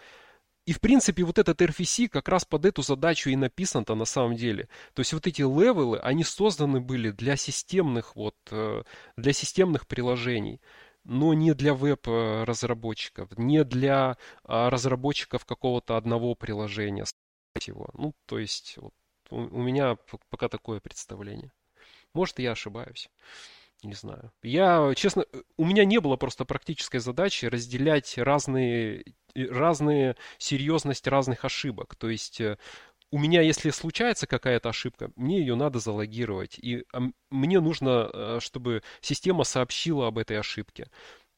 И, в принципе, вот этот RFC как раз под эту задачу и написан-то на самом деле. То есть вот эти левелы, они созданы были для системных, вот, э, для системных приложений но не для веб-разработчиков, не для а, разработчиков какого-то одного приложения. Его. Ну, то есть вот, у, у меня пока такое представление. Может, я ошибаюсь. Не знаю. Я, честно, у меня не было просто практической задачи разделять разные, разные серьезность разных ошибок. То есть э, у меня, если случается какая-то ошибка, мне ее надо залогировать. И мне нужно, э, чтобы система сообщила об этой ошибке.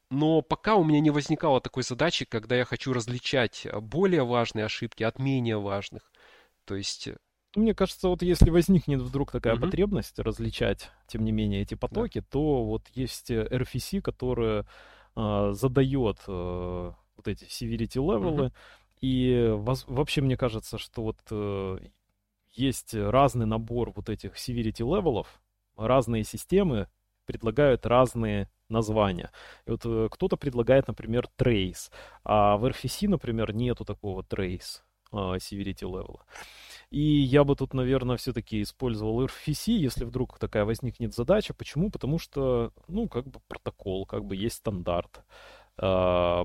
Но пока у меня не возникало такой задачи, когда я хочу различать более важные ошибки от менее важных. То есть э, мне кажется, вот если возникнет вдруг такая mm-hmm. потребность различать, тем не менее, эти потоки, да. то вот есть э, RFC, которая э, задает э, вот эти severity левелы. Mm-hmm. И воз, вообще мне кажется, что вот э, есть разный набор вот этих severity level ов, разные системы предлагают разные названия. И вот э, кто-то предлагает, например, trace, а в RFC, например, нету такого trace. severity level. И я бы тут, наверное, все-таки использовал RFC, если вдруг такая возникнет задача. Почему? Потому что, ну, как бы протокол, как бы есть стандарт.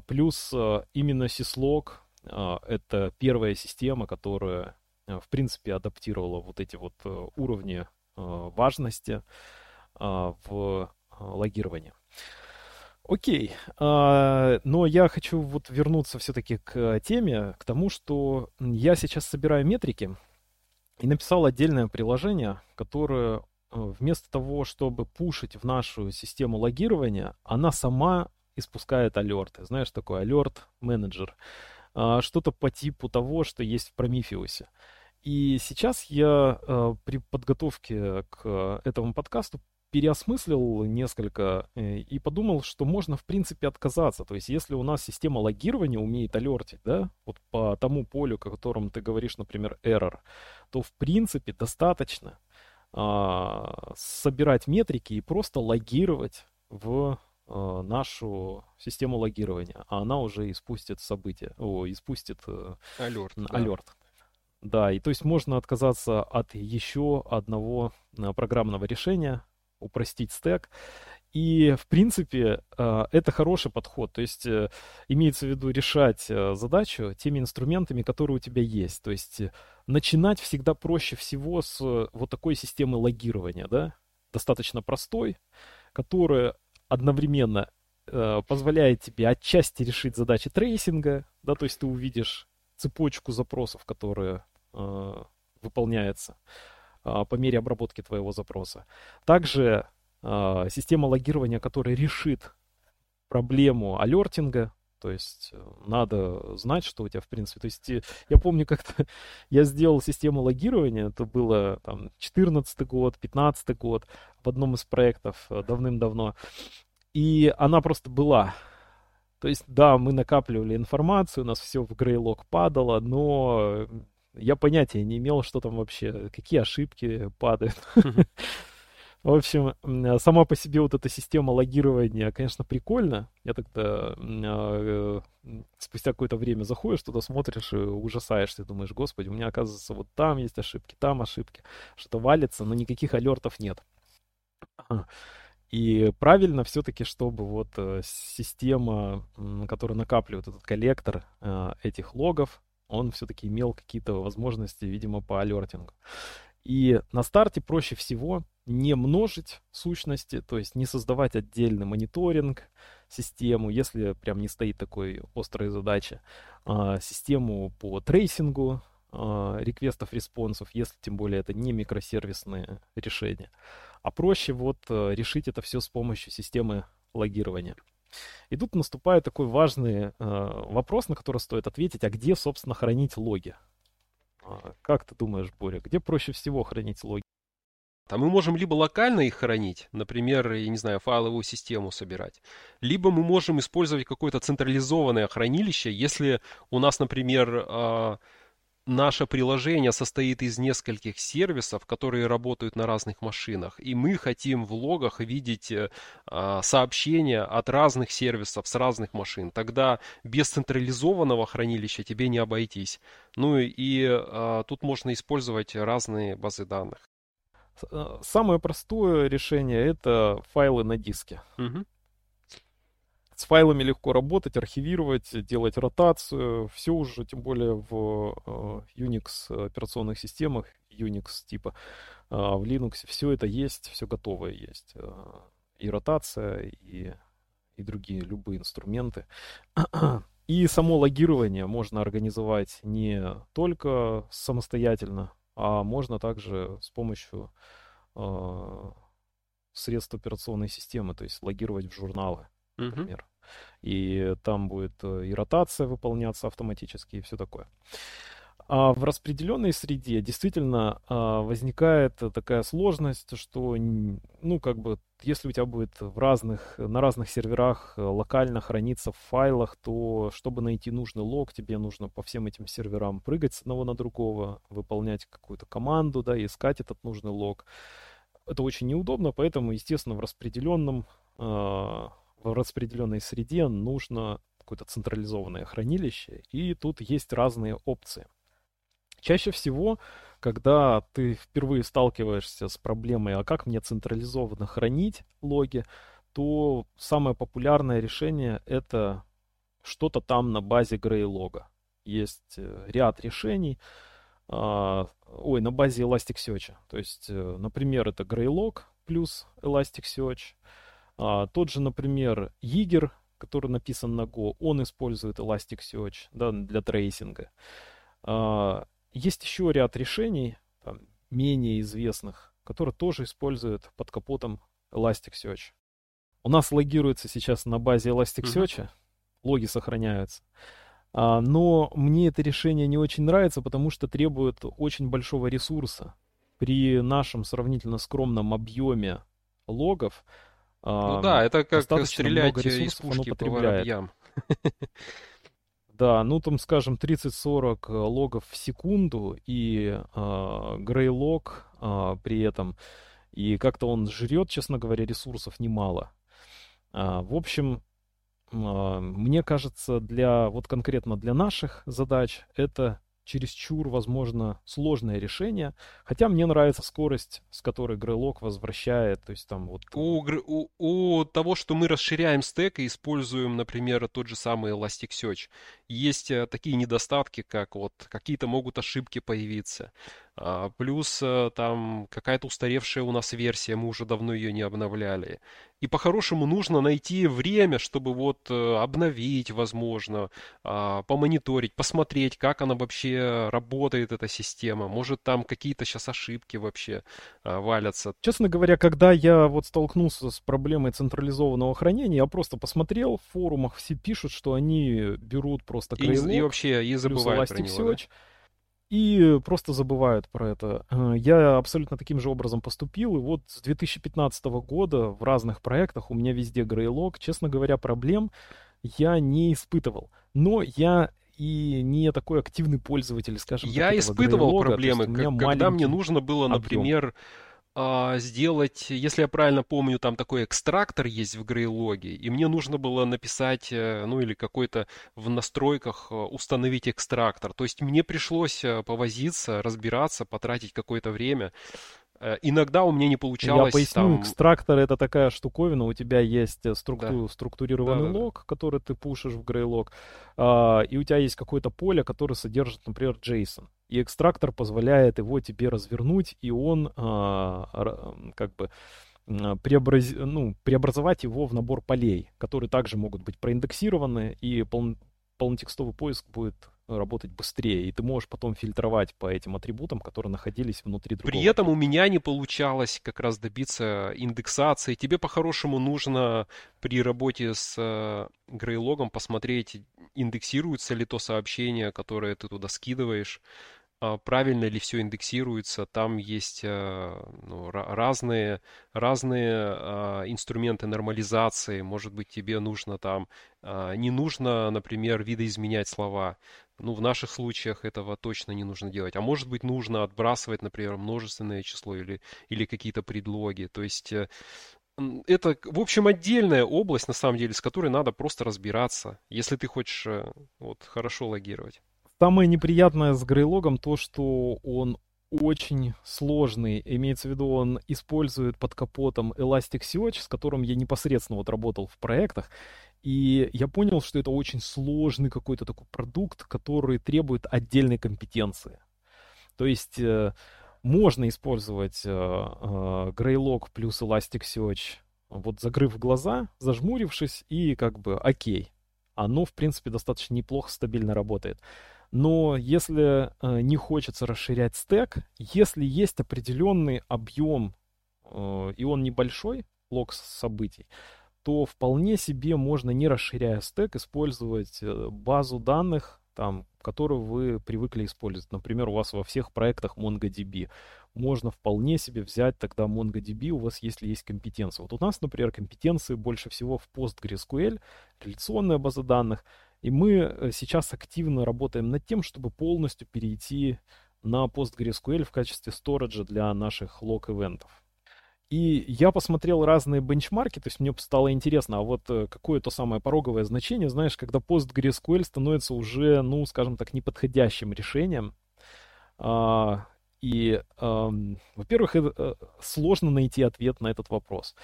Плюс именно syslog — это первая система, которая, в принципе, адаптировала вот эти вот уровни важности в логировании. Окей, а, но я хочу вот вернуться все-таки к теме, к тому, что я сейчас собираю метрики и написал отдельное приложение, которое э, вместо того, чтобы пушить в нашу систему логирования, она сама испускает алерты. Знаешь, такой алерт менеджер. А, что-то по типу того, что есть в Prometheus. И сейчас я э, при подготовке к этому подкасту переосмыслил несколько э, и подумал, что можно, в принципе, отказаться. То есть, если у нас система логирования умеет алертить, да, вот по тому полю, о котором ты говоришь, например, error, то, в принципе, достаточно а, собирать метрики и просто логировать в а, нашу систему логирования, а она уже испустит событие, о, испустит алерт. алерт. Да. Да, и то есть можно отказаться от еще одного а, программного решения, упростить стек. И, в принципе, э, это хороший подход. То есть э, имеется в виду решать э, задачу теми инструментами, которые у тебя есть. То есть начинать всегда проще всего с вот такой системы логирования, да, достаточно простой, которая одновременно позволяет тебе отчасти решить задачи трейсинга, да, то есть ты увидишь цепочку запросов, которые выполняется по мере обработки твоего запроса. Также а, система логирования, которая решит проблему алертинга, то есть э, надо знать, что у тебя в принципе. То есть э, я помню, как-то я сделал систему логирования, это было там 14 год, 15 год в одном из проектов э, давным-давно. И она просто была. То есть, да, мы накапливали информацию, у нас все в грейлог падало, но я понятия не имел, что там вообще, какие ошибки падают. В общем, сама по себе вот эта система логирования, конечно, прикольно. Я тогда э, спустя какое-то время заходишь туда, смотришь и ужасаешься. Думаешь, господи, у меня, оказывается, вот там есть ошибки, там ошибки. Что-то валится, но никаких алертов нет. И правильно все-таки, чтобы вот э, система, которая накапливает этот коллектор э, этих логов, он все-таки имел какие-то возможности, видимо, по алертингу. И на старте проще всего не множить сущности, то есть не создавать отдельный мониторинг, систему, если прям не стоит такой острой задачи, а, систему по трейсингу а, реквестов, респонсов, если тем более это не микросервисные решения. А проще вот э, решить это все с помощью системы логирования. И тут наступает такой важный э, вопрос, на который стоит ответить, а где, собственно, хранить логи? А, как ты думаешь, Боря, где проще всего хранить логи? Там мы можем либо локально их хранить, например, я не знаю, файловую систему собирать, либо мы можем использовать какое-то централизованное хранилище, если у нас, например, э, наше приложение состоит из нескольких сервисов, которые работают на разных машинах, и мы хотим в логах видеть э, а, сообщения от разных сервисов с разных машин. Тогда без централизованного хранилища тебе не обойтись. Ну и а, тут можно использовать разные базы данных. Э, самое простое решение это файлы на диске. Угу. С файлами легко работать, архивировать, делать ротацию. Все уже, тем более в э, Unix операционных системах, Unix типа, э, в Linux все это есть, все готовое есть. Э, и ротация, и, и другие любые инструменты. И само логирование можно организовать не только самостоятельно, а можно также с помощью э, средств операционной системы, то есть логировать в журналы например. Угу. И там будет э, и ротация выполняться автоматически, и все такое. А в распределенной среде действительно а, возникает такая сложность, что, ну, как бы, если у тебя будет в разных, на разных серверах э, локально храниться в файлах, то, чтобы найти нужный лог, тебе нужно по всем этим серверам прыгать с одного на другого, выполнять какую-то команду, да, искать этот нужный лог. Это очень неудобно, поэтому, естественно, в распределенном а, в распределенной среде нужно какое-то централизованное хранилище, и тут есть разные опции. Чаще всего, когда ты впервые сталкиваешься с проблемой, а как мне централизованно хранить логи, то самое популярное решение это что-то там на базе Greylog. Есть э, ряд решений, а, ой, на базе Elasticsearch. То есть, э, например, это Graylog плюс Elasticsearch. А, тот же, например, Jaeger, который написан на Go, он использует Elasticsearch да, для трейсинга. А, есть еще ряд решений, там, менее известных, которые тоже используют под капотом Elasticsearch. У нас логируется сейчас на базе Elasticsearch, mm-hmm. логи сохраняются. А, но мне это решение не очень нравится, потому что требует очень большого ресурса. При нашем сравнительно скромном объеме логов ну да, это как стрелять из пушки по воробьям. Да, ну там, скажем, 30-40 э, логов в секунду и э, грейлог э, при этом. И как-то он жрет, честно говоря, ресурсов немало. А, в общем, а, мне кажется, для вот конкретно для наших задач это чересчур, возможно, сложное решение. Хотя мне нравится скорость, с которой Грейлок возвращает. То есть там вот... У, у, у того, что мы расширяем стек и используем, например, тот же самый Elasticsearch, есть э, такие недостатки, как вот какие-то могут ошибки появиться. А, плюс э, там какая-то устаревшая у нас версия, мы уже давно ее не обновляли. И по-хорошему нужно найти время, чтобы вот э, обновить, возможно, а, помониторить, посмотреть, как она вообще работает, эта система. Может, там какие-то сейчас ошибки вообще а, валятся. Честно говоря, когда я вот столкнулся с проблемой централизованного хранения, я просто посмотрел, в форумах все пишут, что они берут просто и, и вообще и забывают про него, да? и просто забывают про это. Э, я абсолютно таким же образом поступил, и вот с 2015 года в разных проектах у меня везде Greylog. Честно говоря, проблем я не испытывал. Но я и не такой активный пользователь, скажем я так, Я испытывал Greylog, проблемы, когда мне нужно было, например, объем сделать, если я правильно помню, там такой экстрактор есть в Грейлоге, и мне нужно было написать, э, ну или какой-то в настройках э, установить экстрактор. То есть мне пришлось э, повозиться, разбираться, потратить какое-то время. Э, иногда у меня не получалось. Я поясню, там... экстрактор это такая штуковина, у тебя есть э, структу... да. структурированный да, лог, да. который ты пушишь в Greylog, а, и у тебя есть какое-то поле, которое содержит, например, JSON. И экстрактор позволяет его тебе развернуть, и он а, как бы преобраз... ну, преобразовать его в набор полей, которые также могут быть проиндексированы, и пол... полнотекстовый поиск будет работать быстрее, и ты можешь потом фильтровать по этим атрибутам, которые находились внутри другого. При этом у меня не получалось как раз добиться индексации. Тебе по-хорошему нужно при работе с э, грейлогом посмотреть, индексируется ли то сообщение, которое ты туда скидываешь, правильно ли все индексируется. Там есть э, ну, разные, разные а, инструменты нормализации. Может быть, тебе нужно там, а, не нужно, например, видоизменять слова. Ну, в наших случаях этого точно не нужно делать. А может быть, нужно отбрасывать, например, множественное число или, или какие-то предлоги. То есть э, это, в общем, отдельная область, на самом деле, с которой надо просто разбираться, если ты хочешь э, вот, хорошо логировать. Самое неприятное с Грейлогом то, что он очень сложный. Имеется в виду, он использует под капотом Elasticsearch, с которым я непосредственно вот работал в проектах. И я понял, что это очень сложный какой-то такой продукт, который требует отдельной компетенции. То есть э, можно использовать э, э, Greylog плюс Elasticsearch, вот закрыв глаза, зажмурившись, и как бы окей. Оно, в принципе, достаточно неплохо, стабильно работает. Но если э, не хочется расширять стек, если есть определенный объем, э, и он небольшой, лог событий, то вполне себе можно, не расширяя стек, использовать э, базу данных, там, которую вы привыкли использовать. Например, у вас во всех проектах MongoDB. Можно вполне себе взять тогда MongoDB, у вас если есть компетенция. Вот у нас, например, компетенции больше всего в PostgreSQL, реляционная база данных. И мы э, сейчас активно работаем над тем, чтобы полностью перейти на PostgreSQL в качестве сториджа для наших лог-ивентов. И я посмотрел разные бенчмарки, то есть мне стало интересно, а вот э, какое то самое пороговое значение, знаешь, когда PostgreSQL становится уже, ну, скажем так, неподходящим решением. А, и, во-первых, э, сложно найти ответ на этот вопрос.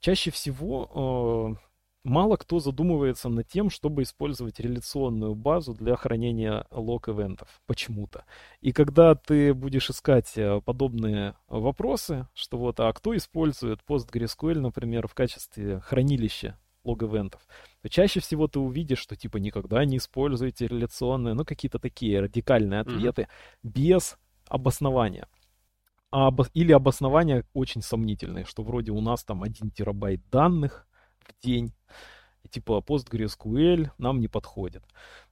Чаще всего мало кто задумывается над тем, чтобы использовать реляционную базу для хранения лог-ивентов почему-то. И когда ты будешь искать э, подобные вопросы, что вот, а кто использует PostgreSQL, например, в качестве хранилища лог-ивентов, то чаще всего ты увидишь, что типа никогда не используйте реляционные, ну какие-то такие радикальные ответы mm-hmm. без обоснования. А, или обоснования очень сомнительные, что вроде у нас там 1 терабайт данных, в день. Типа PostgreSQL нам не подходит.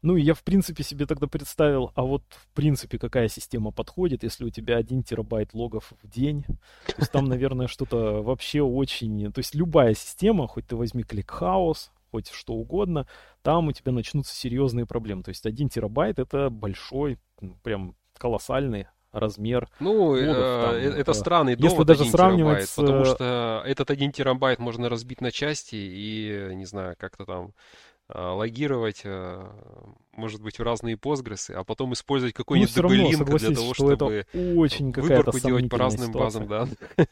Ну и я в принципе себе тогда представил, а вот в принципе какая система подходит, если у тебя 1 терабайт логов в день. То есть там, наверное, что-то вообще очень... То есть любая система, хоть ты возьми ClickHouse, хоть что угодно, там у тебя начнутся серьезные проблемы. То есть 1 терабайт это большой, прям колоссальный размер. Ну, кодов, э, там, э, это странный довод, если даже сравнивать терабайт, с... потому что этот один терабайт можно разбить на части и, не знаю, как-то там э, логировать, может быть, в разные постгрессы, а потом использовать какой-нибудь ну, DB-линк для того, чтобы очень выборку делать по разным ситуация. базам, да.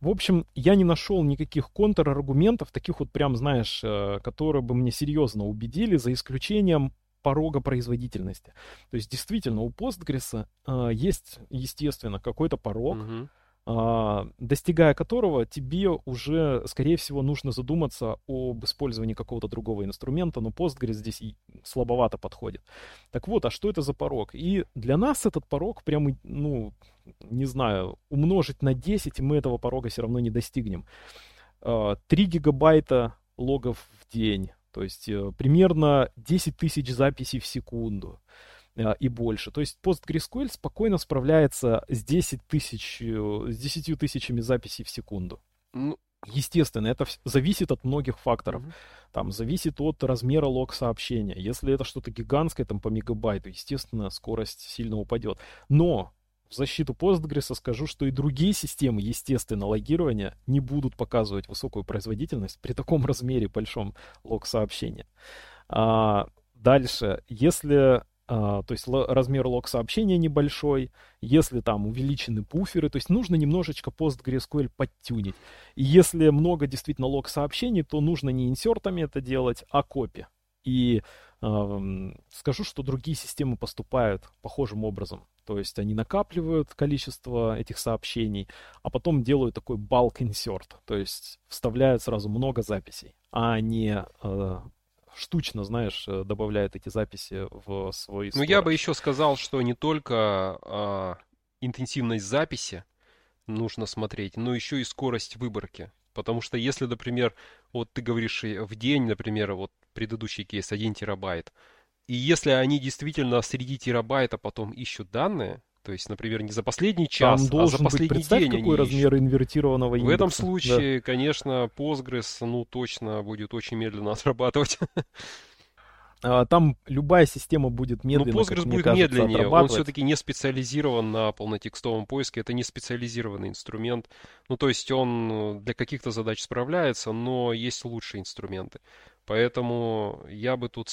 В общем, я не нашел никаких контраргументов, таких вот прям, знаешь, которые бы мне серьезно убедили, за исключением порога производительности. То есть действительно у Postgres э, есть, естественно, какой-то порог, uh-huh. э, достигая которого тебе уже, скорее всего, нужно задуматься об использовании какого-то другого инструмента, но Postgres здесь и слабовато подходит. Так вот, а что это за порог? И для нас этот порог прям, ну, не знаю, умножить на 10, и мы этого порога все равно не достигнем. Э, 3 гигабайта логов в день то есть э, примерно 10 тысяч записей в секунду э, и больше. То есть PostgreSQL спокойно справляется с 10 тысяч, э, с 10 тысячами записей в секунду. Ну, Естественно, это зависит от многих факторов. Mm-hmm. Там зависит от размера лог сообщения. Если это что-то гигантское, там по мегабайту, естественно, скорость сильно упадет. Но в защиту Postgres скажу, что и другие системы, естественно, логирования не будут показывать высокую производительность при таком размере большом лог сообщения. А, дальше, если а, то есть размер лог сообщения небольшой, если там увеличены буферы, то есть нужно немножечко PostgreSQL подтюнить. И если много действительно лог сообщений, то нужно не инсертами это делать, а копи. И э, скажу, что другие системы поступают похожим образом. То есть они накапливают количество этих сообщений, а потом делают такой bulk insert, то есть вставляют сразу много записей, а не э, штучно, знаешь, э, добавляют эти записи в свой Ну, я бы еще сказал, что не только э, интенсивность записи нужно смотреть, но еще и скорость выборки. Потому что если, например, вот ты говоришь в день, например, вот предыдущий кейс 1 терабайт, и если они действительно среди терабайта потом ищут данные, то есть, например, не за последний час, Там а за последний быть, представь, день какой размер ищут. инвертированного индекса. В этом случае, да. конечно, Postgres, ну, точно будет очень медленно отрабатывать. А, там любая система будет ну, медленнее. Но Postgres будет кажется, медленнее. Он все-таки не специализирован на полнотекстовом поиске. Это не специализированный инструмент. Ну, то есть он э, для каких-то задач справляется, но есть лучшие инструменты. Поэтому я бы тут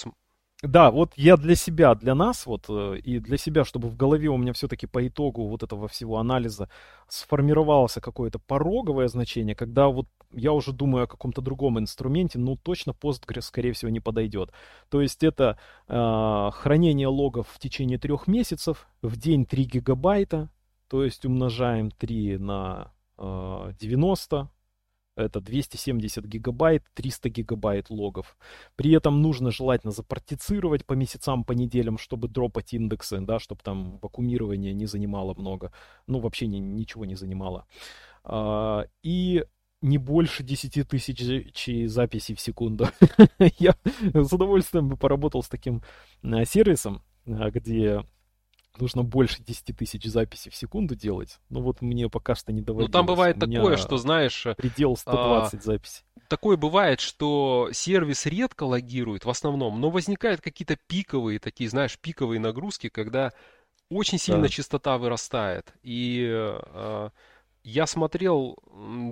да, вот я для себя, для нас, вот, э, и для себя, чтобы в голове у меня все-таки по итогу вот этого всего анализа сформировалось какое-то пороговое значение, когда вот я уже думаю о каком-то другом инструменте, ну, точно Postgres, скорее всего, не подойдет. То есть это э, хранение логов в течение трех месяцев, в день 3 гигабайта, то есть умножаем 3 на э, 90, это 270 гигабайт, 300 гигабайт логов. При этом нужно желательно запартицировать по месяцам, по неделям, чтобы дропать индексы, да, чтобы там вакуумирование не занимало много, ну, вообще ни, ничего не занимало. А, и не больше 10 тысяч записей в секунду. Я с удовольствием бы поработал с таким а, сервисом, а, где нужно больше 10 тысяч записей в секунду делать. Ну вот мне пока что не доводилось. Ну там бывает такое, что знаешь... Предел 120 а, записей. Такое бывает, что сервис редко логирует в основном, но возникают какие-то пиковые, такие, знаешь, пиковые нагрузки, когда очень сильно да. частота вырастает. И а, я смотрел,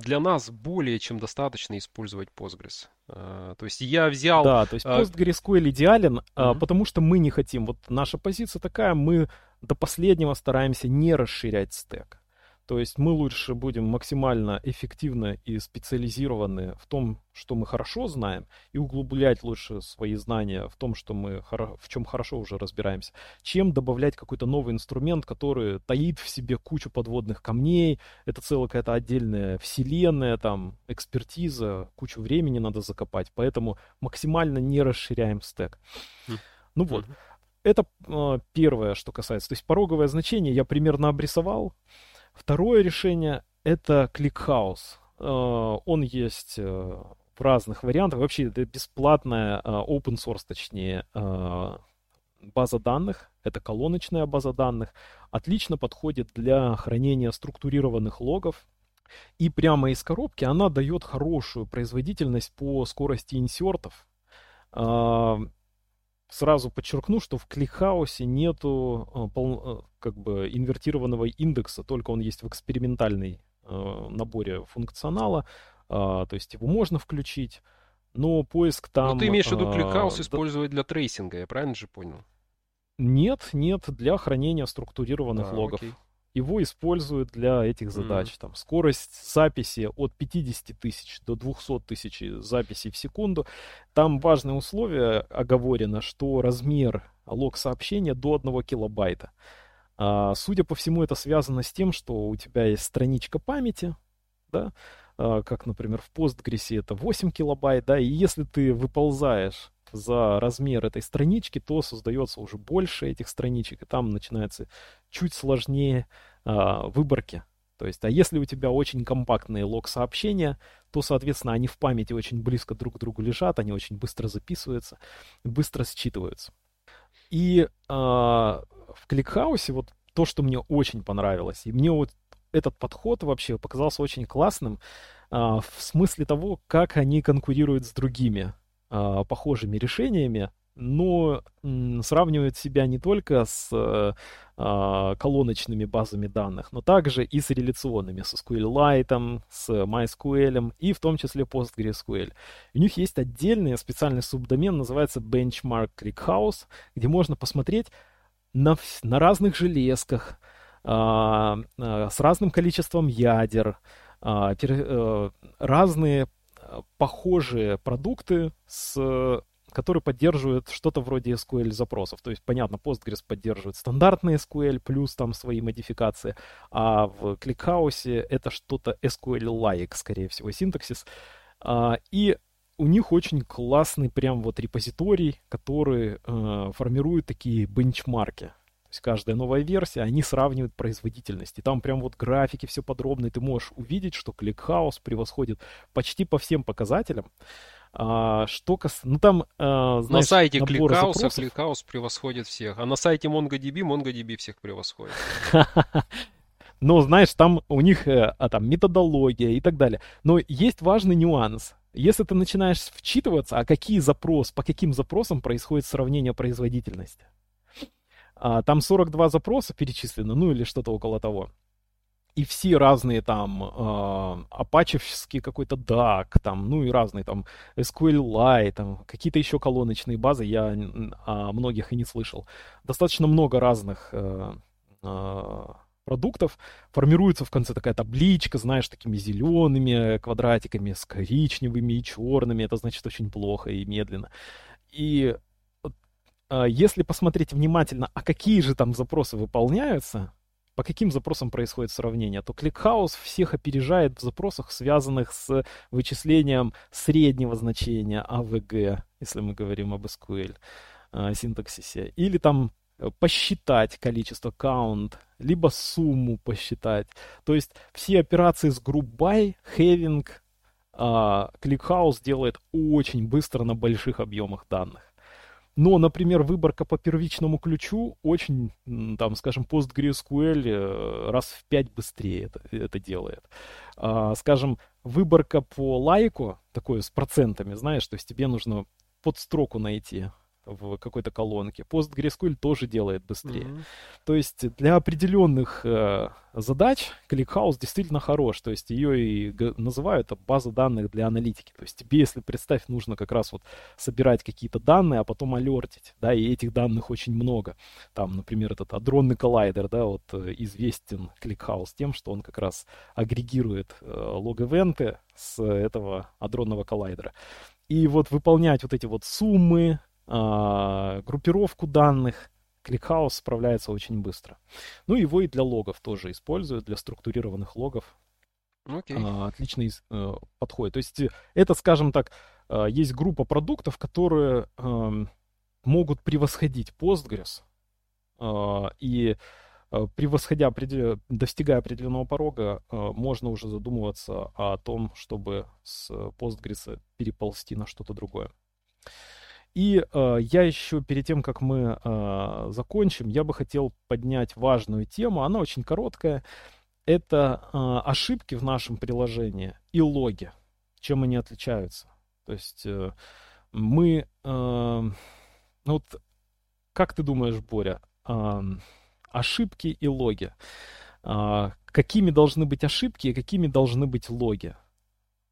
для нас более чем достаточно использовать Postgres. А, то есть я взял... Да, то есть PostgreSQL идеален, mm-hmm. потому что мы не хотим. Вот наша позиция такая, мы до последнего стараемся не расширять стек. То есть мы лучше будем максимально эффективны и специализированы в том, что мы хорошо знаем, и углублять лучше свои знания в том, что мы в чем хорошо уже разбираемся, чем добавлять какой-то новый инструмент, который таит в себе кучу подводных камней. Это целая какая-то отдельная вселенная, там, экспертиза, кучу времени надо закопать. Поэтому максимально не расширяем стек. Хм. Ну вот. Это э, первое, что касается. То есть пороговое значение я примерно обрисовал. Второе решение — это ClickHouse. Э, он есть э, в разных вариантах. Вообще это бесплатная э, open source, точнее, база данных. Это колоночная база данных. Отлично подходит для хранения структурированных логов. И прямо из коробки она дает хорошую производительность по скорости инсертов сразу подчеркну, что в ClickHouse е нету э, пол, э, как бы инвертированного индекса, только он есть в экспериментальной э, наборе функционала, то есть его можно включить, но поиск там... Но ты имеешь в виду кликхаус использовать для трейсинга, я правильно же понял? Нет, нет, для хранения структурированных а, логов. Окей его используют для этих задач. Mm-hmm. Там скорость записи от 50 тысяч до 200 тысяч записей в секунду. Там важное условие оговорено, что размер лог сообщения до 1 килобайта. А, судя по всему, это связано с тем, что у тебя есть страничка памяти, да, а, как, например, в Postgres это 8 килобайт, да, и если ты выползаешь за размер этой странички, то создается уже больше этих страничек, и там начинается чуть сложнее а, выборки. То есть, а если у тебя очень компактные лог-сообщения, то, соответственно, они в памяти очень близко друг к другу лежат, они очень быстро записываются, быстро считываются. И а, в кликхаусе вот то, что мне очень понравилось, и мне вот этот подход вообще показался очень классным а, в смысле того, как они конкурируют с другими а, похожими решениями, но м, сравнивают себя не только с а, колоночными базами данных, но также и с реляционными, с SQLite, с MySQL и в том числе PostgreSQL. У них есть отдельный специальный субдомен, называется Benchmark ClickHouse, где можно посмотреть на, на разных железках, а, а, с разным количеством ядер, а, разные похожие продукты, с, которые поддерживают что-то вроде SQL запросов. То есть, понятно, Postgres поддерживает стандартный SQL плюс там свои модификации, а в ClickHouse это что-то SQL-like, скорее всего, синтаксис. А, и у них очень классный прям вот репозиторий, который э, формирует такие бенчмарки есть каждая новая версия, они сравнивают производительность. И там прям вот графики все подробные. Ты можешь увидеть, что ClickHouse превосходит почти по всем показателям. А, что кас... Ну там, а, знаешь, На сайте ClickHouse, запросов... ClickHouse превосходит всех. А на сайте MongoDB, MongoDB всех превосходит. Но, знаешь, там у них э, а, там методология и так далее. Но есть важный нюанс. Если ты начинаешь вчитываться, а какие запросы, по каким запросам происходит сравнение производительности, а, там 42 запроса перечислено, ну или что-то около того. И все разные там э, апачевский какой-то DAC, там, ну и разные там SQLite, там какие-то еще колоночные базы, я о многих и не слышал. Достаточно много разных э, э, продуктов. Формируется в конце такая табличка, знаешь, такими зелеными квадратиками, с коричневыми и черными. Это значит очень плохо и медленно. И а, если посмотреть внимательно, а какие же там запросы выполняются, по каким запросам происходит сравнение, то ClickHouse всех опережает в запросах, связанных с вычислением среднего значения AVG, если мы говорим об SQL а, синтаксисе, или там э, посчитать количество count, либо сумму посчитать. То есть все операции с group by, having, ClickHouse делает очень быстро на больших объемах данных. Но, например, выборка по первичному ключу очень, там, скажем, PostgreSQL э, раз в пять быстрее это, это делает. А, скажем, выборка по лайку, такое с процентами, знаешь, то есть тебе нужно под строку найти в какой-то колонке. PostgreSQL тоже делает быстрее. Mm-hmm. То есть для определенных э, задач ClickHouse действительно хорош. То есть ее и называют база данных для аналитики. То есть тебе, если представь, нужно как раз вот собирать какие-то данные, а потом алертить, да, и этих данных очень много. Там, например, этот адронный коллайдер, да, вот э, известен ClickHouse тем, что он как раз агрегирует э, лог-эвенты с этого адронного коллайдера. И вот выполнять вот эти вот суммы, группировку данных, ClickHouse справляется очень быстро. Ну, его и для логов тоже используют, для структурированных логов. Okay. Э, отличный э, подход. То есть это, скажем так, э, есть группа продуктов, которые э, могут превосходить Postgres. Э, и Э, превосходя, достигая определенного порога, э, можно уже задумываться о том, чтобы с Postgres переползти на что-то другое. И э, я еще перед тем, как мы э, закончим, я бы хотел поднять важную тему. Она очень короткая. Это э, ошибки в нашем приложении и логи. Чем они отличаются? То есть э, мы... Э, ну вот, как ты думаешь, Боря, э, ошибки и логи. А, какими должны быть ошибки и какими должны быть логи?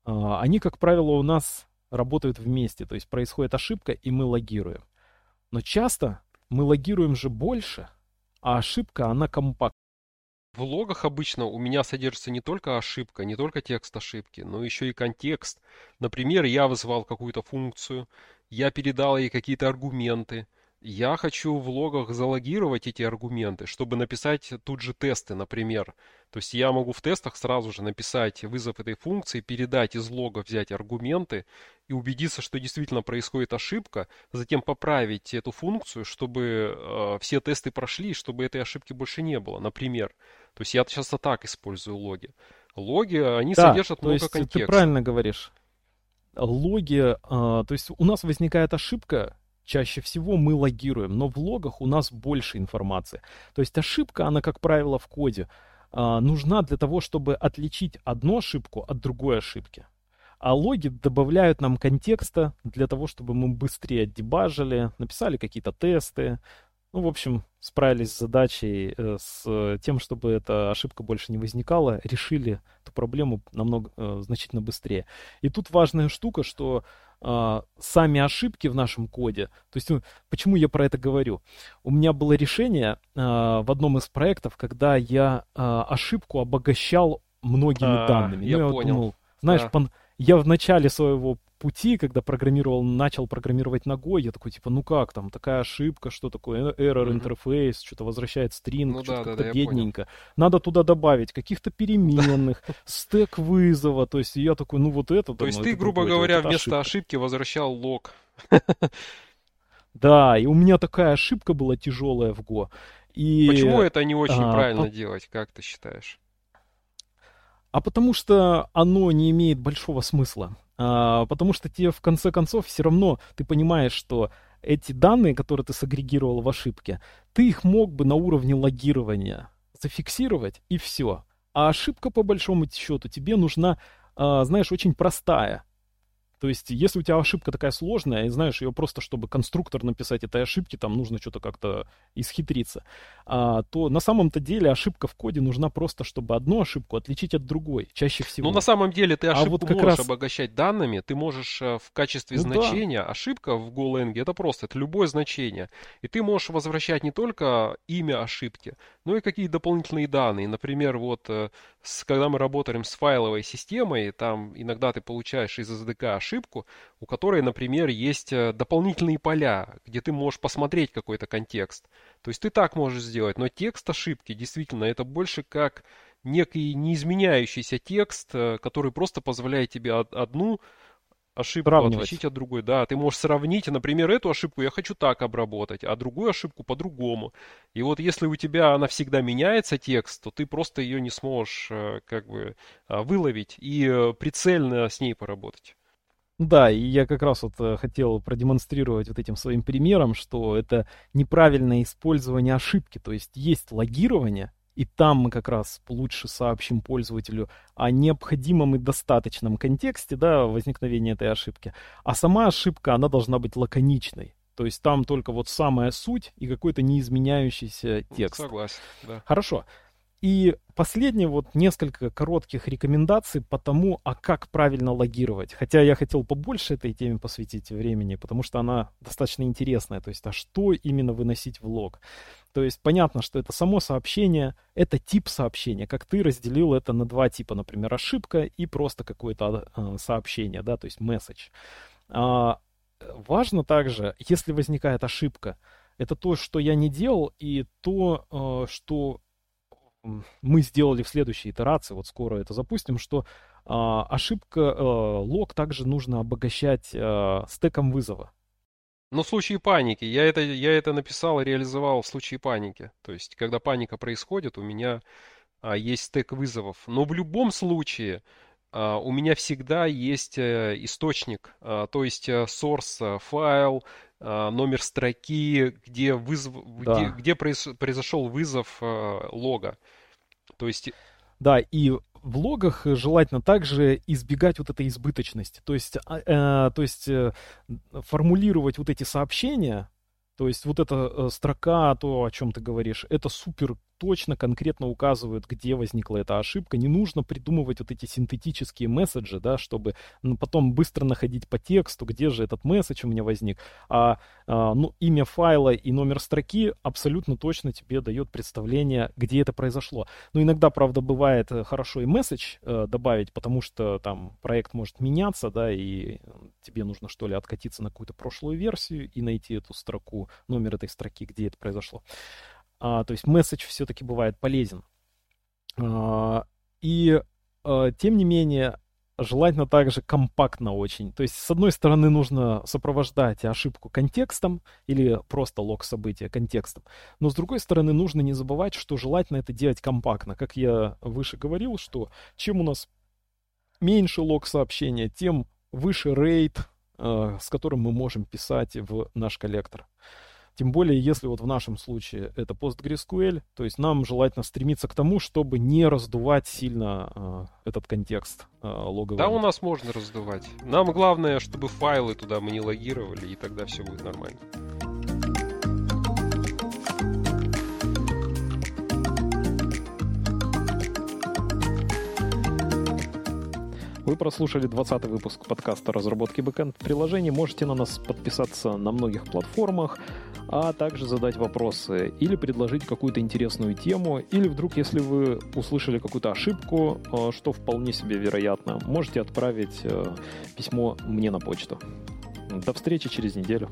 А, они, как правило, у нас работают вместе, то есть происходит ошибка, и мы логируем. Но часто мы логируем же больше, а ошибка, она компактна. В логах обычно у меня содержится не только ошибка, не только текст ошибки, но еще и контекст. Например, я вызвал какую-то функцию, я передал ей какие-то аргументы, я хочу в логах залогировать эти аргументы, чтобы написать тут же тесты, например. То есть я могу в тестах сразу же написать вызов этой функции, передать из лога, взять аргументы и убедиться, что действительно происходит ошибка, затем поправить эту функцию, чтобы э, все тесты прошли, чтобы этой ошибки больше не было, например. То есть я часто так использую логи. Логи, они да, содержат то много есть контекста. Ты правильно говоришь. Логи, э, то есть у нас возникает ошибка, чаще всего мы логируем, но в логах у нас больше информации. То есть ошибка, она, как правило, в коде а, нужна для того, чтобы отличить одну ошибку от другой ошибки. А логи добавляют нам контекста для того, чтобы мы быстрее дебажили, написали какие-то тесты, ну, в общем, справились с задачей, э, с тем, чтобы эта ошибка больше не возникала, решили эту проблему намного, э, значительно быстрее. И тут важная штука, что а, сами ошибки в нашем коде. То есть, ну, почему я про это говорю? У меня было решение а, в одном из проектов, когда я а, ошибку обогащал многими а, данными. Я, ну, я понял. Думал, знаешь, да. пон... я в начале своего пути, когда программировал, начал программировать ногой, я такой, типа, ну как там, такая ошибка, что такое, error интерфейс, mm-hmm. что-то возвращает стринг, ну, что-то да, как-то да, бедненько. Надо туда добавить каких-то переменных, стек вызова, то есть я такой, ну вот это... То есть ты, грубо говоря, вместо ошибки возвращал лог. Да, и у меня такая ошибка была тяжелая в Go. И, Почему это не очень а, правильно по... делать, как ты считаешь? А потому что оно не имеет большого смысла. А, потому что тебе в конце концов все равно ты понимаешь, что эти данные, которые ты сагрегировал в ошибке, ты их мог бы на уровне логирования зафиксировать и все. А ошибка по большому счету тебе нужна, а, знаешь, очень простая. То есть, если у тебя ошибка такая сложная, и знаешь, ее просто, чтобы конструктор написать этой ошибки, там нужно что-то как-то исхитриться, а, то на самом-то деле ошибка в коде нужна просто, чтобы одну ошибку отличить от другой, чаще всего. Ну, на самом деле ты ошибку а вот можешь раз... обогащать данными, ты можешь э, в качестве ну, значения, да. ошибка в GoLang это просто, это любое значение. И ты можешь возвращать не только имя ошибки, но и какие дополнительные данные. Например, вот э, с, когда мы работаем с файловой системой, там иногда ты получаешь из SDK ошибку, ошибку, у которой, например, есть э, дополнительные поля, где ты можешь посмотреть какой-то контекст. То есть ты так можешь сделать, но текст ошибки действительно это больше как некий неизменяющийся текст, э, который просто позволяет тебе одну ошибку Сравнивать. отличить от другой. Да, ты можешь сравнить, например, эту ошибку я хочу так обработать, а другую ошибку по-другому. И вот если у тебя она всегда меняется текст, то ты просто ее не сможешь э, как бы выловить и прицельно с ней поработать. Да, и я как раз вот э, хотел продемонстрировать вот этим своим примером, что это неправильное использование ошибки. То есть есть логирование, и там мы как раз лучше сообщим пользователю о необходимом и достаточном контексте да, возникновения этой ошибки. А сама ошибка, она должна быть лаконичной. То есть там только вот самая суть и какой-то неизменяющийся текст. Согласен, да. Хорошо. И последнее, вот несколько коротких рекомендаций по тому, а как правильно логировать. Хотя я хотел побольше этой теме посвятить времени, потому что она достаточно интересная. То есть, а что именно выносить в лог? То есть, понятно, что это само сообщение, это тип сообщения, как ты разделил это на два типа, например, ошибка и просто какое-то э, сообщение, да, то есть message. А, важно также, если возникает ошибка, это то, что я не делал, и то, э, что мы сделали в следующей итерации, вот скоро это запустим, что а, ошибка, а, лог также нужно обогащать а, стеком вызова. Ну, в случае паники. Я это, я это написал и реализовал в случае паники. То есть, когда паника происходит, у меня а, есть стек вызовов. Но в любом случае а, у меня всегда есть а, источник, а, то есть а, source а, файл, номер строки, где, вызов, да. где, где произ, произошел вызов а, лога. То есть... Да, и в логах желательно также избегать вот этой избыточности. То есть, а, э, то есть э, формулировать вот эти сообщения, то есть вот эта э, строка, то, о чем ты говоришь, это супер точно, конкретно указывают, где возникла эта ошибка. Не нужно придумывать вот эти синтетические месседжи, да, чтобы ну, потом быстро находить по тексту, где же этот месседж у меня возник. А, а ну, имя файла и номер строки абсолютно точно тебе дает представление, где это произошло. Но иногда, правда, бывает э, хорошо и месседж э, добавить, потому что там проект может меняться, да, и тебе нужно что ли откатиться на какую-то прошлую версию и найти эту строку, номер этой строки, где это произошло. А, то есть месседж все-таки бывает полезен. А, и а, тем не менее, желательно также компактно очень. То есть, с одной стороны, нужно сопровождать ошибку контекстом или просто лог события контекстом. Но с другой стороны, нужно не забывать, что желательно это делать компактно. Как я выше говорил, что чем у нас меньше лог сообщения, тем выше рейд, э, с которым мы можем писать в наш коллектор. Тем более, если вот в нашем случае это PostgreSQL, то есть нам желательно стремиться к тому, чтобы не раздувать сильно э, этот контекст э, логовый. Да, у нас можно раздувать. Нам главное, чтобы файлы туда мы не логировали, и тогда все будет нормально. Вы прослушали 20 выпуск подкаста разработки бэкэнд приложений. Можете на нас подписаться на многих платформах а также задать вопросы или предложить какую-то интересную тему, или вдруг, если вы услышали какую-то ошибку, э, что вполне себе вероятно, можете отправить э, письмо мне на почту. До встречи через неделю.